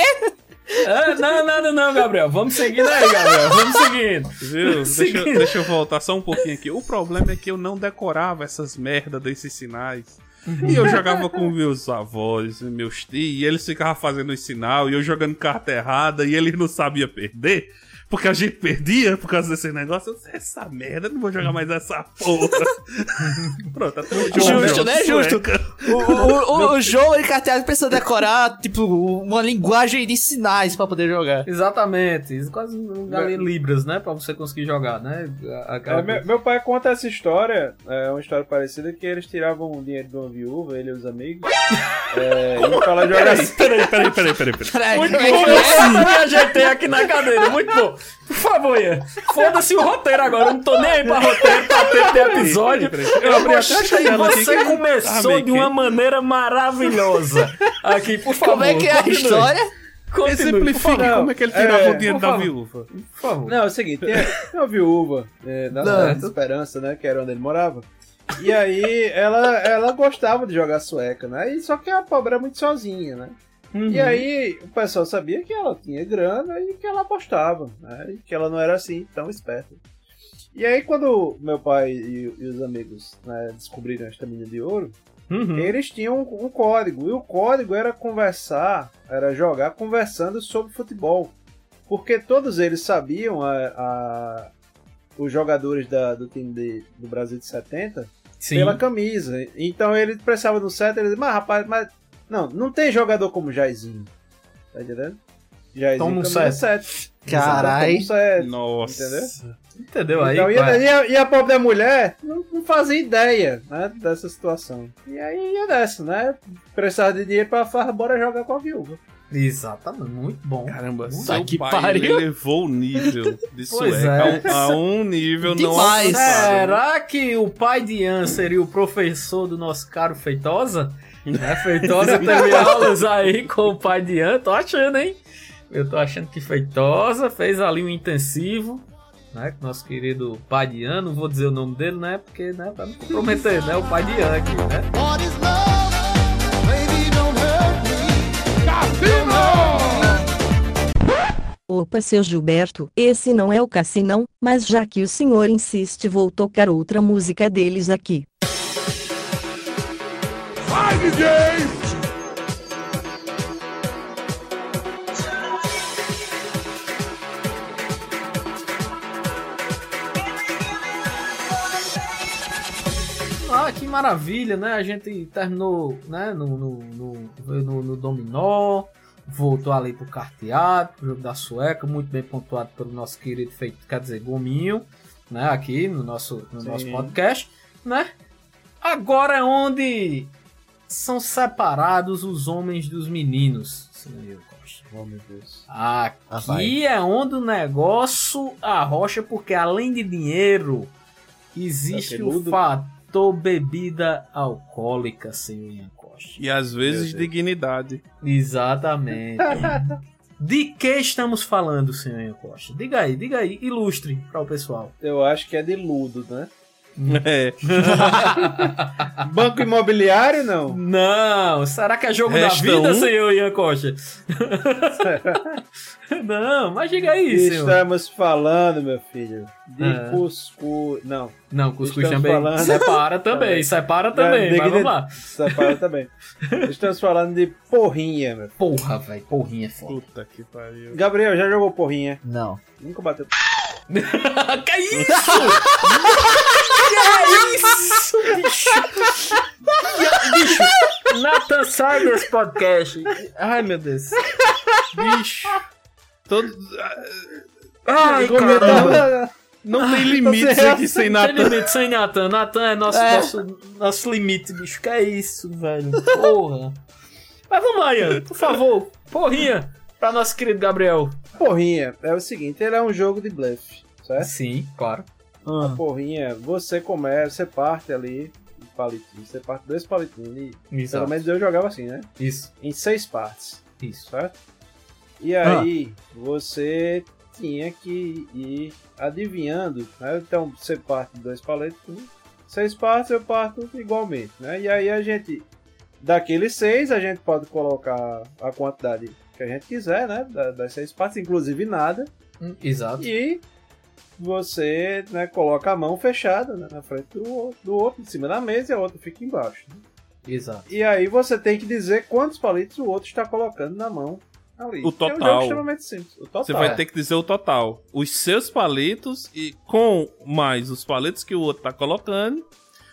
[SPEAKER 7] É, não, nada não, Gabriel. Vamos seguindo aí, Gabriel. Vamos seguindo.
[SPEAKER 5] Viu? Deixa,
[SPEAKER 7] Seguindo.
[SPEAKER 5] eu- deixa eu voltar só um pouquinho aqui. O problema é que eu não decorava essas merda desses sinais. E eu jogava com meus avós e meus tios, e eles ficavam fazendo os sinal, e eu jogando carta errada, e eles não sabiam perder. Porque a gente perdia por causa desse negócio. Eu disse, essa merda, não vou jogar mais essa porra. Pronto, tá tudo
[SPEAKER 3] Justo, né? Justo. O, o, o, o jogo ele carteado precisa decorar, tipo, uma linguagem de sinais pra poder jogar.
[SPEAKER 7] Exatamente. Quase um galinha libras, né? Pra você conseguir jogar, né?
[SPEAKER 8] É, meu, meu pai conta essa história, é uma história parecida, que eles tiravam o dinheiro de uma viúva, ele e os amigos, é, e pra ela jogar assim.
[SPEAKER 5] Peraí, peraí, peraí, peraí, peraí.
[SPEAKER 7] Muito
[SPEAKER 3] é
[SPEAKER 7] bom,
[SPEAKER 3] é?
[SPEAKER 7] eu me ajeitei aqui na cadeira, muito bom. Por favor, Ian, foda-se o roteiro agora, eu não tô nem aí pra roteiro, pra ter de episódio.
[SPEAKER 5] Peraí, peraí. Eu
[SPEAKER 7] Eu
[SPEAKER 5] abri a
[SPEAKER 7] gostei,
[SPEAKER 5] janela aqui
[SPEAKER 7] você
[SPEAKER 5] que-
[SPEAKER 7] começou
[SPEAKER 5] Ah,
[SPEAKER 7] de uma maneira maravilhosa. Aqui, por favor.
[SPEAKER 3] Como é que é a história?
[SPEAKER 7] Continue,
[SPEAKER 5] Exemplifique como é que ele tirava
[SPEAKER 8] É,
[SPEAKER 5] o dinheiro da viúva.
[SPEAKER 7] Por favor.
[SPEAKER 8] Não, é o seguinte, tem tem uma viúva é, na de
[SPEAKER 3] tu-
[SPEAKER 8] Esperança, né, que era onde ele morava, e aí ela, ela gostava de jogar sueca, né, e só que a pobre era muito sozinha, né. E aí o pessoal sabia que ela tinha grana e que ela apostava, né? E que ela não era assim tão esperta. E aí quando meu pai e, e os amigos né, descobriram esta mina de ouro,
[SPEAKER 7] Uhum.
[SPEAKER 8] eles tinham um, um código. E o código era conversar, era jogar conversando sobre futebol. Porque todos eles sabiam, a, a- os jogadores da- do time de- do Brasil de 70,
[SPEAKER 7] Sim.
[SPEAKER 8] pela camisa. Então ele precisava do set, ele disse, mas rapaz, mas. Não, não tem jogador como Jairzinho. Tá entendendo? Jairzinho
[SPEAKER 7] Toma um
[SPEAKER 8] camisa
[SPEAKER 7] set.
[SPEAKER 8] 7.
[SPEAKER 3] Carai.
[SPEAKER 8] Toma um set.
[SPEAKER 5] Nossa.
[SPEAKER 8] Entendeu?
[SPEAKER 7] Entendeu aí?
[SPEAKER 8] Então, e, a, e a- e a pobre da mulher não, não fazia ideia né, dessa situação. E aí ia dessa, né? Precisava de dinheiro pra farra, bora jogar com a viúva.
[SPEAKER 7] Exatamente, muito bom.
[SPEAKER 5] Caramba,
[SPEAKER 7] Puta
[SPEAKER 5] seu
[SPEAKER 3] que
[SPEAKER 5] pai
[SPEAKER 3] pariu.
[SPEAKER 5] ele elevou o nível de sueca
[SPEAKER 7] é.
[SPEAKER 5] a um nível não alcançado.
[SPEAKER 7] Será que o pai de Ian seria o professor do nosso caro Feitosa? Né? Feitosa teve aulas aí com o pai de Ian, tô achando, hein? Eu tô achando que Feitosa fez ali um intensivo, né? Com nosso querido pai de Ian, não vou dizer o nome dele, né? Porque, né? Pra não comprometer, né? O pai de Ian aqui, né?
[SPEAKER 1] Opa, seu Gilberto, esse não é o Cassinão, mas já que o senhor insiste, vou tocar outra música deles aqui.
[SPEAKER 6] Vai, DJ!
[SPEAKER 7] Maravilha, né? A gente terminou, né? No, no, no, no- dominó, voltou ali pro carteado, pro jogo da sueca, muito bem pontuado pelo nosso querido feito, quer dizer, Gominho, né? Aqui no nosso, no
[SPEAKER 8] Sim.
[SPEAKER 7] nosso podcast, né? Agora é onde são separados os homens dos meninos, senhor Costa.
[SPEAKER 8] Oh, meu Deus.
[SPEAKER 7] Aqui é onde o negócio arrocha, porque além de dinheiro, existe o
[SPEAKER 8] Cabeludo.
[SPEAKER 7] Fator bebida alcoólica, senhor Ian Costa.
[SPEAKER 5] E às vezes dignidade.
[SPEAKER 7] Exatamente. de que estamos falando, senhor Ian Costa? Diga aí, diga aí, ilustre para o pessoal.
[SPEAKER 8] Eu acho que é de ludo, né?
[SPEAKER 5] É.
[SPEAKER 8] Banco imobiliário, não.
[SPEAKER 7] Não, será que é jogo
[SPEAKER 5] Resta
[SPEAKER 7] da vida,
[SPEAKER 5] um?
[SPEAKER 7] senhor Ian Costa? Não, mas diga aí, senhor.
[SPEAKER 8] Estamos falando, meu filho, de
[SPEAKER 7] Ah.
[SPEAKER 8] cuscuz. Não,
[SPEAKER 7] Não, cuscuz
[SPEAKER 8] Estamos
[SPEAKER 7] também.
[SPEAKER 8] falando-
[SPEAKER 7] Separa também, separa também,
[SPEAKER 8] É,
[SPEAKER 7] mas vamos lá.
[SPEAKER 8] Separa também. Estamos falando de porrinha, meu.
[SPEAKER 7] Porra, velho, porrinha é foda.
[SPEAKER 5] Puta que pariu.
[SPEAKER 8] Gabriel, já jogou porrinha?
[SPEAKER 3] Não.
[SPEAKER 8] Nunca bateu.
[SPEAKER 7] que isso? que isso, bicho? bicho, Nathan sai desse podcast. Ai, meu Deus.
[SPEAKER 5] Bicho. Todo...
[SPEAKER 7] Ai,
[SPEAKER 8] Como eu
[SPEAKER 7] caramba.
[SPEAKER 8] tava-
[SPEAKER 5] Não tem limites
[SPEAKER 8] Você-
[SPEAKER 5] aqui sem
[SPEAKER 7] Sem
[SPEAKER 5] nada.
[SPEAKER 7] limite, sem Nathan. Nathan é nosso,
[SPEAKER 3] É.
[SPEAKER 7] nosso, nosso limite, bicho. Que é isso, velho? Porra. Mas vamos lá, Ian. Por favor, porrinha. Pra nosso querido Gabriel.
[SPEAKER 8] Porrinha é o seguinte, ele é um jogo de blefe, certo?
[SPEAKER 7] Sim, claro.
[SPEAKER 8] Porrinha, você começa, você parte ali um palitinho, você parte dois palitinhos e pelo menos eu jogava assim, né?
[SPEAKER 7] Isso.
[SPEAKER 8] Em seis partes,
[SPEAKER 7] Isso.
[SPEAKER 8] certo? E aí você tinha que ir adivinhando, né? Então você parte dois palitos, seis partes eu parto igualmente, né? E aí a gente daqueles seis a gente pode colocar a quantidade que a gente quiser, né? Da- Das seis partes, inclusive nada.
[SPEAKER 7] Hum, Exato.
[SPEAKER 8] E você né, coloca a mão fechada né, na frente do, outro- do outro, em cima da mesa, e a outra fica embaixo. né?
[SPEAKER 7] Exato.
[SPEAKER 8] E aí você tem que dizer quantos palitos o outro está colocando na mão ali.
[SPEAKER 5] O
[SPEAKER 8] É um jogo
[SPEAKER 5] total.
[SPEAKER 8] extremamente simples. O total.
[SPEAKER 5] Você vai
[SPEAKER 8] É.
[SPEAKER 5] ter que dizer o total. Os seus palitos e com mais os palitos que o outro tá colocando.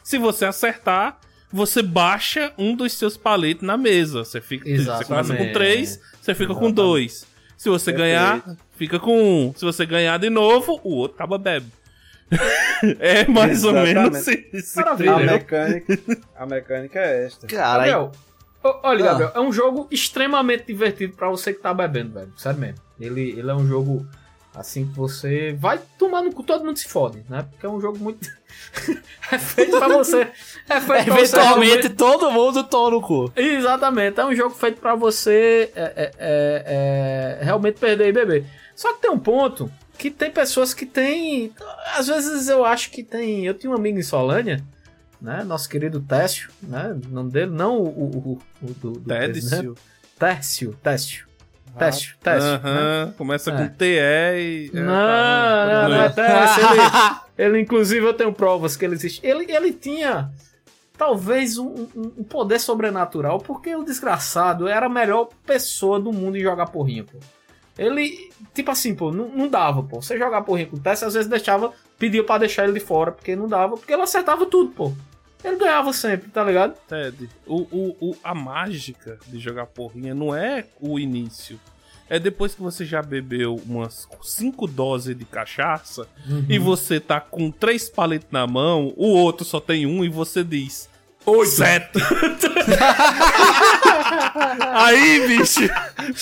[SPEAKER 5] Se você acertar, você baixa um dos seus palitos na mesa. Você, fica, você começa com
[SPEAKER 7] Exatamente.
[SPEAKER 5] três, você fica com
[SPEAKER 7] Exatamente.
[SPEAKER 5] dois. Se você
[SPEAKER 8] Perfeito.
[SPEAKER 5] ganhar, fica com um. Se você ganhar de novo, o outro acaba bebe. é mais ou menos
[SPEAKER 8] Exatamente.
[SPEAKER 5] isso.
[SPEAKER 8] A mecânica, a mecânica é esta.
[SPEAKER 3] Caralho.
[SPEAKER 7] Gabriel, olha,
[SPEAKER 3] Ah.
[SPEAKER 7] Gabriel, é um jogo extremamente divertido pra você que tá bebendo, velho. Sério mesmo. Ele, ele é um jogo assim que você vai tomar no cu, todo mundo se fode, né? Porque é um jogo muito. é feito pra você. É feito pra você
[SPEAKER 3] Eventualmente
[SPEAKER 7] realmente-
[SPEAKER 3] todo mundo toma no cu.
[SPEAKER 7] Exatamente, é um jogo feito pra você é, é, é, é, realmente perder e beber. Só que tem um ponto que tem pessoas que têm. Às vezes eu acho que tem. Eu tinha um amigo em Solânia, né? Nosso querido Técio, né? O nome dele, não o, o, o, o do, do. Técio, Técio. Técio, Técio. né?
[SPEAKER 5] Aham, começa
[SPEAKER 7] É.
[SPEAKER 5] com TE e.
[SPEAKER 7] Não, não, não, é Técio. Ele, ele, inclusive, eu tenho provas que ele existe. Ele, ele tinha talvez um, um- poder sobrenatural, porque o desgraçado era a melhor pessoa do mundo em jogar porrinha, pô. Ele, tipo assim, pô, não, não dava, pô. Você jogar porrinha com o Tess, às vezes deixava, pedia pra deixar ele de fora, porque não dava, porque ele acertava tudo, pô. Ele ganhava sempre, tá ligado?
[SPEAKER 5] Ted, o, o, o- a mágica de jogar porrinha não é o início. É depois que você já bebeu umas cinco doses de cachaça e você tá com três palitos na mão, o outro só tem um e você diz. Oito. Sete. Aí, bicho.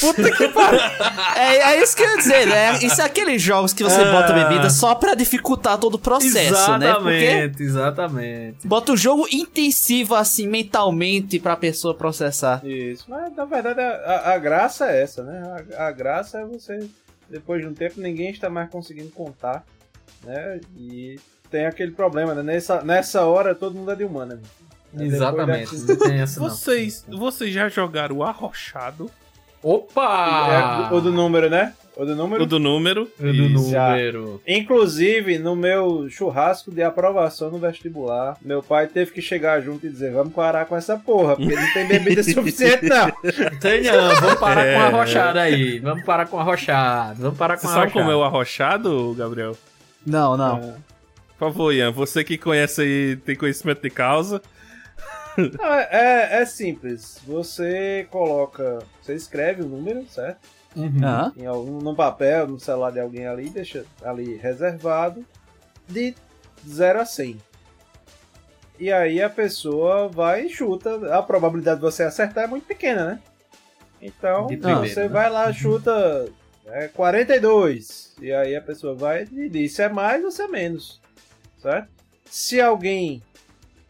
[SPEAKER 5] Puta que pariu.
[SPEAKER 3] É, é isso que eu ia dizer, né? Isso é aqueles jogos que você
[SPEAKER 7] Ah.
[SPEAKER 3] bota bebida só pra dificultar todo o processo, né? Porque
[SPEAKER 7] exatamente, exatamente.
[SPEAKER 3] bota o jogo intensivo assim mentalmente pra pessoa processar.
[SPEAKER 8] Isso, mas na verdade a, a- a graça é essa, né? A, a graça é você, depois de um tempo, ninguém está mais conseguindo contar, né? E tem aquele problema, né? Nessa, nessa hora todo mundo é de humana. né?
[SPEAKER 7] Exatamente,
[SPEAKER 8] daqui-
[SPEAKER 7] não tem essa não.
[SPEAKER 5] Vocês, vocês já jogaram o arrochado,
[SPEAKER 7] Opa!
[SPEAKER 8] É, o do número, né? O do número.
[SPEAKER 5] o do número.
[SPEAKER 7] O do número.
[SPEAKER 8] Inclusive, no meu churrasco de aprovação no vestibular, meu pai teve que chegar junto e dizer: Vamos parar com essa porra, porque não tem bebida suficiente, não.
[SPEAKER 7] Tem não, vamos parar com
[SPEAKER 5] É.
[SPEAKER 7] a rochada aí. Vamos parar com a rochada. Vamos parar com
[SPEAKER 5] Você
[SPEAKER 7] a
[SPEAKER 5] sabe como é o arrochado, Gabriel?
[SPEAKER 3] Não, não.
[SPEAKER 8] É.
[SPEAKER 5] Por favor, Ian, você que conhece aí, tem conhecimento de causa.
[SPEAKER 8] Não, é, é- é simples. Você coloca. Você escreve o número, certo?
[SPEAKER 7] Uhum.
[SPEAKER 8] Em algum, num papel, no celular de alguém ali, deixa ali reservado, de 0 a 100. E aí a pessoa vai e chuta. A probabilidade de você acertar é muito pequena, né? Então,
[SPEAKER 7] De primeira,
[SPEAKER 8] você
[SPEAKER 7] né?
[SPEAKER 8] vai lá, chuta é, 42. E aí a pessoa vai e diz se é mais ou se é menos. Certo? Se alguém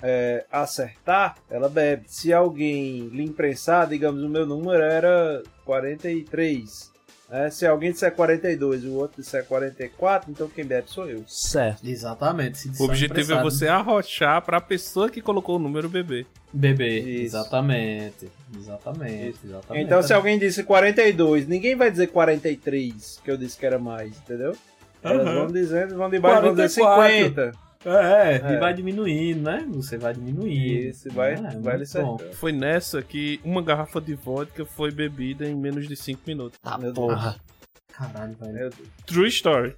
[SPEAKER 8] é, acertar, ela bebe. Se alguém lhe imprensar, digamos, o meu número era 43. né? se alguém disser 42 e o outro disser 44, então quem bebe sou eu.
[SPEAKER 3] Certo.
[SPEAKER 7] Exatamente. se
[SPEAKER 5] O objetivo é você arrochar pra pessoa que colocou o número bebê.
[SPEAKER 7] Beber.
[SPEAKER 8] Isso.
[SPEAKER 7] Exatamente. Exatamente. exatamente.
[SPEAKER 8] Então, se alguém disse 42, ninguém vai dizer 43, que eu disse que era mais, entendeu? Elas vão dizendo, vão de baixo, vão dizer
[SPEAKER 7] 44.
[SPEAKER 8] 50.
[SPEAKER 7] É,
[SPEAKER 8] É.
[SPEAKER 7] e vai diminuindo, né? Você vai diminuindo.
[SPEAKER 8] Isso, vai,
[SPEAKER 7] É,
[SPEAKER 8] vai.
[SPEAKER 5] Foi nessa que uma garrafa de vodka foi bebida em menos de 5 minutos.
[SPEAKER 3] Tá,
[SPEAKER 8] Meu
[SPEAKER 3] porra.
[SPEAKER 7] Caralho, velho.
[SPEAKER 8] Meu Deus.
[SPEAKER 5] True story.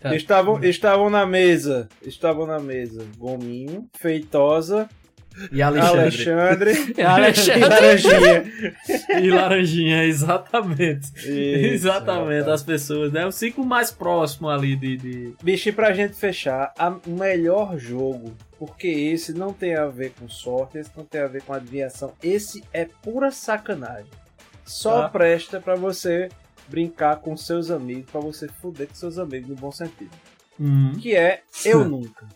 [SPEAKER 7] Tá.
[SPEAKER 8] Estavam, estavam na mesa, estavam na mesa Gominho, Feitosa,
[SPEAKER 7] E Alexandre.
[SPEAKER 8] Alexandre
[SPEAKER 3] É Alexandre.
[SPEAKER 8] e Laranjinha.
[SPEAKER 7] E Laranjinha, exatamente.
[SPEAKER 8] Isso,
[SPEAKER 7] exatamente, as pessoas, né? Os cinco mais próximos ali de. de...
[SPEAKER 8] Bicho, e pra gente fechar, o melhor jogo, porque esse não tem a ver com sorte, esse não tem a ver com adivinhação, esse é pura sacanagem. Só
[SPEAKER 7] Tá.
[SPEAKER 8] presta pra você brincar com seus amigos, pra você fuder com seus amigos no bom sentido. Que é Eu Nunca.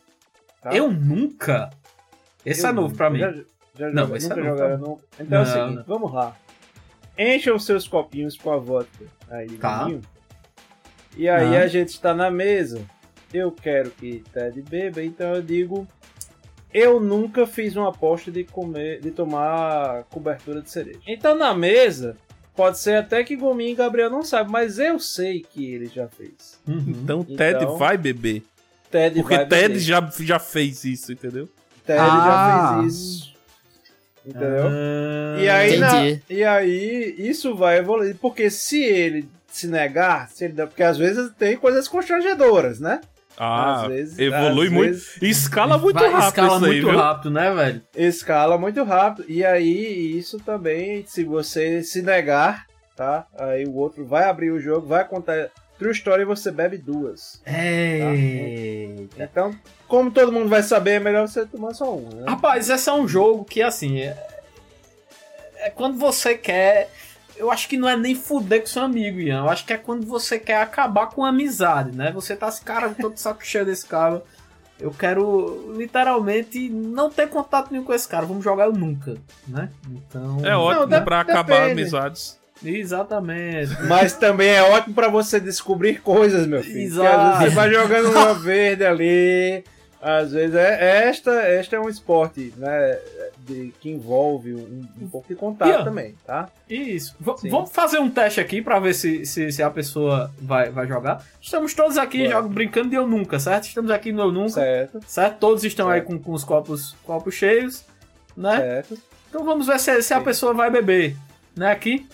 [SPEAKER 8] tá?
[SPEAKER 7] Eu nunca? Esse
[SPEAKER 8] Eu
[SPEAKER 7] é novo pra mim.
[SPEAKER 8] Já, já
[SPEAKER 7] Não,
[SPEAKER 8] joga-
[SPEAKER 7] esse
[SPEAKER 8] nunca
[SPEAKER 7] é novo
[SPEAKER 8] jogaram
[SPEAKER 7] pra
[SPEAKER 8] não. Então é o seguinte,
[SPEAKER 7] não.
[SPEAKER 8] vamos lá. Encham os seus copinhos com a vodka aí,
[SPEAKER 7] Tá.
[SPEAKER 8] Gominho. E aí
[SPEAKER 7] Ah.
[SPEAKER 8] a gente está na mesa. Eu quero que Ted beba, então eu digo. Eu nunca fiz uma aposta de comer, de tomar cobertura de cereja. Então na mesa, pode ser até que Gominho e Gabriel não sabem, mas eu sei que ele já fez.
[SPEAKER 7] Uhum.
[SPEAKER 5] Então, Ted
[SPEAKER 8] Então,
[SPEAKER 5] vai beber.
[SPEAKER 8] Ted
[SPEAKER 5] Porque
[SPEAKER 8] vai
[SPEAKER 5] Ted
[SPEAKER 8] beber.
[SPEAKER 5] já, já fez isso, entendeu?
[SPEAKER 8] Ted
[SPEAKER 3] Ah.
[SPEAKER 8] já fez isso. Entendeu?
[SPEAKER 7] Ah,
[SPEAKER 8] E aí, na-
[SPEAKER 4] entendi.
[SPEAKER 8] e aí, isso vai evoluir. Porque se ele se negar, se ele, porque às vezes tem coisas constrangedoras, né?
[SPEAKER 5] Ah,
[SPEAKER 8] Às vezes-
[SPEAKER 5] evolui
[SPEAKER 8] às
[SPEAKER 5] muito.
[SPEAKER 8] vezes-
[SPEAKER 5] Escala muito
[SPEAKER 7] vai-
[SPEAKER 5] rápido
[SPEAKER 7] escala
[SPEAKER 5] isso aí,
[SPEAKER 7] muito
[SPEAKER 5] viu?
[SPEAKER 7] rápido, né, velho?
[SPEAKER 8] Escala muito rápido. E aí, isso também, se você se negar, tá? Aí o outro vai abrir o jogo, vai contar True Story você bebe duas.
[SPEAKER 7] Eita.
[SPEAKER 8] Então, como todo mundo vai saber, é melhor você tomar só uma, né?
[SPEAKER 7] Rapaz, esse é um jogo que, assim, é, é quando você quer. Eu acho que não é nem fuder com seu amigo, Ian. Eu acho que é quando você quer acabar com a amizade, né? Você tá esse cara, todo saco cheio desse cara. Eu quero literalmente não ter contato nenhum com esse cara. Vamos jogar eu nunca, né? Então.
[SPEAKER 5] É ótimo
[SPEAKER 8] de-
[SPEAKER 5] pra acabar amizades.
[SPEAKER 7] Exatamente.
[SPEAKER 8] Mas também é ótimo pra você descobrir coisas, meu filho.
[SPEAKER 7] Exato.
[SPEAKER 8] você vai jogando uma verde ali. Às vezes é esta, esta é um esporte, né? De, que envolve um, um pouco de contato também, tá?
[SPEAKER 7] Isso. V- vamos fazer um teste aqui pra ver se, se, se a pessoa vai, vai jogar. Estamos todos aqui jogam, brincando de eu nunca, certo? Estamos aqui no eu nunca, certo?
[SPEAKER 8] Certo,
[SPEAKER 7] Todos estão aí
[SPEAKER 8] Certo.
[SPEAKER 7] com, com os copos, copos cheios, né?
[SPEAKER 8] certo.
[SPEAKER 7] Então vamos ver se, se a pessoa vai beber, né? Aqui.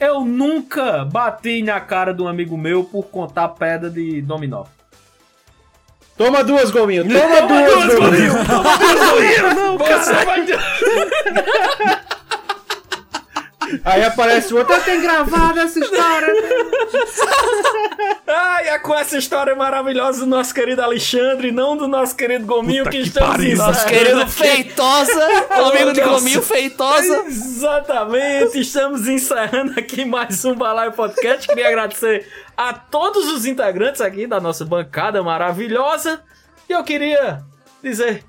[SPEAKER 7] Eu nunca bati na cara de um amigo meu por contar pedra de dominó.
[SPEAKER 8] Toma duas, Gominho! Toma, duas, Gominho!
[SPEAKER 7] Não, você vai...
[SPEAKER 8] Aí aparece outra, tem gravado essa história.
[SPEAKER 7] Ai, é com essa história maravilhosa do nosso querido Alexandre, não do nosso querido Gominho,
[SPEAKER 5] Puta
[SPEAKER 7] que,
[SPEAKER 5] que
[SPEAKER 7] estamos
[SPEAKER 5] pariu.
[SPEAKER 4] Nosso querido. Feitosa, o amigo de. Gominho Feitosa.
[SPEAKER 7] Exatamente, estamos encerrando aqui mais um Balaio Podcast. Queria agradecer a todos os integrantes aqui da nossa bancada maravilhosa. E eu queria dizer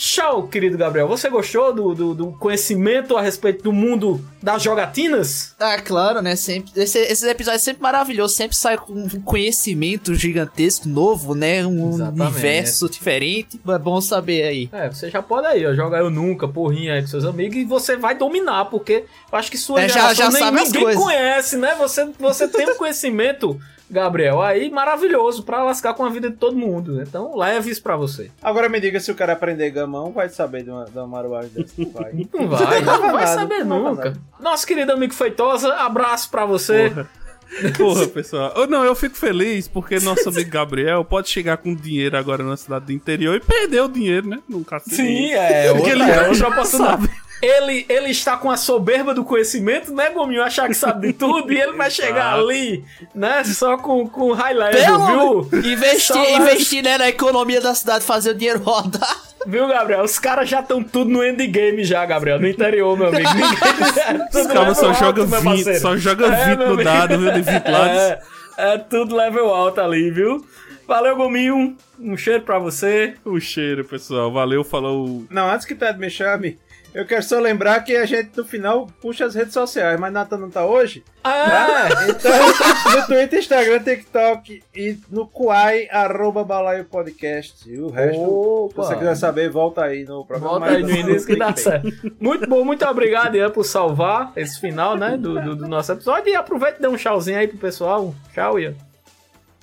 [SPEAKER 7] tchau, querido Gabriel. Você gostou do, do, do conhecimento a respeito do mundo das jogatinas?
[SPEAKER 4] Ah, claro, né? Sempre, esse, esses episódios sempre maravilhosos, sempre sai com um conhecimento gigantesco, novo, né? Um
[SPEAKER 7] Exatamente.
[SPEAKER 4] universo diferente. É bom saber aí.
[SPEAKER 7] É, você já pode aí, ó, jogar eu nunca, porrinha aí com seus amigos e você vai dominar, porque eu acho que sua
[SPEAKER 4] É, já-
[SPEAKER 7] geração
[SPEAKER 4] já
[SPEAKER 7] nem
[SPEAKER 4] sabe
[SPEAKER 7] ninguém conhece, né? Você, você tem um conhecimento, Gabriel, aí maravilhoso pra lascar com a vida de todo mundo. Então leve isso pra você.
[SPEAKER 8] Agora me diga se o cara aprender gamão, vai saber de uma, de uma maruagem dessa. Vai.
[SPEAKER 7] Não vai, não vai
[SPEAKER 8] nada,
[SPEAKER 7] saber
[SPEAKER 8] não
[SPEAKER 7] nunca. Nosso querido amigo Feitosa, abraço pra você.
[SPEAKER 5] Porra. Porra, pessoal. Eu- Não, eu fico feliz porque nosso amigo Gabriel pode chegar com dinheiro agora na cidade do interior e perder o dinheiro, né? Num cassino.
[SPEAKER 7] Sim, é outra,
[SPEAKER 5] ele
[SPEAKER 7] é outra
[SPEAKER 5] já
[SPEAKER 7] oportunidade. Ele, ele está com a soberba do conhecimento, né, Gominho? Achar que sabe de tudo e ele vai chegar ali, né, só com, com high level,
[SPEAKER 4] Pelo
[SPEAKER 7] viu?
[SPEAKER 4] investir, investir né, na economia da cidade, fazer o dinheiro rodar.
[SPEAKER 7] Viu, Gabriel? Os caras já estão tudo no endgame já, Gabriel. No interior, meu amigo. Ninguém...
[SPEAKER 5] Os caras só jogam 20, só joga 20
[SPEAKER 7] É, meu
[SPEAKER 5] no dado, viu? De 20 lados.
[SPEAKER 7] É, é tudo level alto ali, viu? Valeu, Gominho. Um cheiro pra você.
[SPEAKER 5] O cheiro, pessoal. Valeu, falou.
[SPEAKER 8] Não, antes que o Ted me chame, eu quero só lembrar que a gente no final puxa as redes sociais, mas Nathan não tá hoje.
[SPEAKER 7] Ah,
[SPEAKER 8] Então, no Twitter, Instagram, TikTok e no Kuai, arroba Balaio Podcast. E o resto, se
[SPEAKER 7] Opa.
[SPEAKER 8] você quiser saber, volta aí no programa.
[SPEAKER 7] Volta aí no início que dá certo. Muito bom, muito obrigado, Ian, por salvar esse final, né, do, do, do nosso episódio. E aproveita e dê um tchauzinho aí pro pessoal. Tchau, Ian.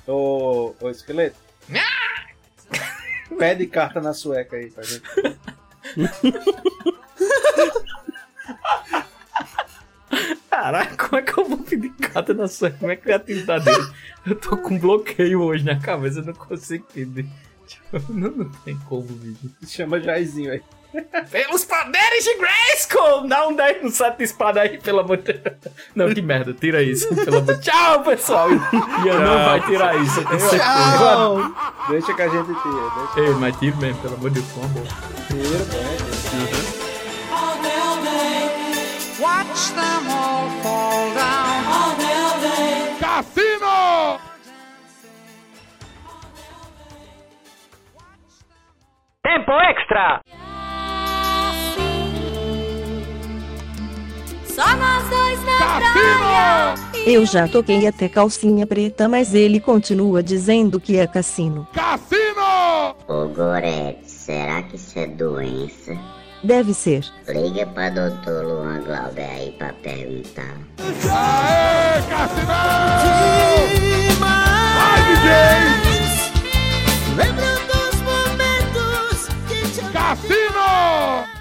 [SPEAKER 8] Ô, ô, esqueleto. Pede carta na sueca aí pra gente.
[SPEAKER 7] Caraca, como é que eu vou pedir carta na sua? Como é que é a criatividade dele? Eu tô com bloqueio hoje na cabeça, eu não consigo pedir. Tipo, Não, não tem como, vídeo.
[SPEAKER 8] Chama Jairzinho aí.
[SPEAKER 7] Pelos poderes de Grayskull! Dá um 10 no set de espada aí, pelo amor de Deus. Não, que merda, tira isso. Pelo amor de Tchau, pessoal! Ian não vai tirar isso, eu tenho certeza.
[SPEAKER 4] Tchau!
[SPEAKER 8] Deixa que a gente tira.
[SPEAKER 7] Ei, mas tira mesmo, pelo amor de Deus,
[SPEAKER 8] tira, pô.
[SPEAKER 6] Watch them all fall down. Cassino! Tempo extra!
[SPEAKER 2] Só nós dois na praia.
[SPEAKER 1] Eu já toquei até calcinha preta, mas ele continua dizendo que é cassino.
[SPEAKER 11] Ô Gorete, será que isso é doença?
[SPEAKER 1] Deve ser.
[SPEAKER 11] Liga pra doutor Luan Glauber aí pra perguntar.
[SPEAKER 2] Lembra dos momentos que te
[SPEAKER 6] Cassino!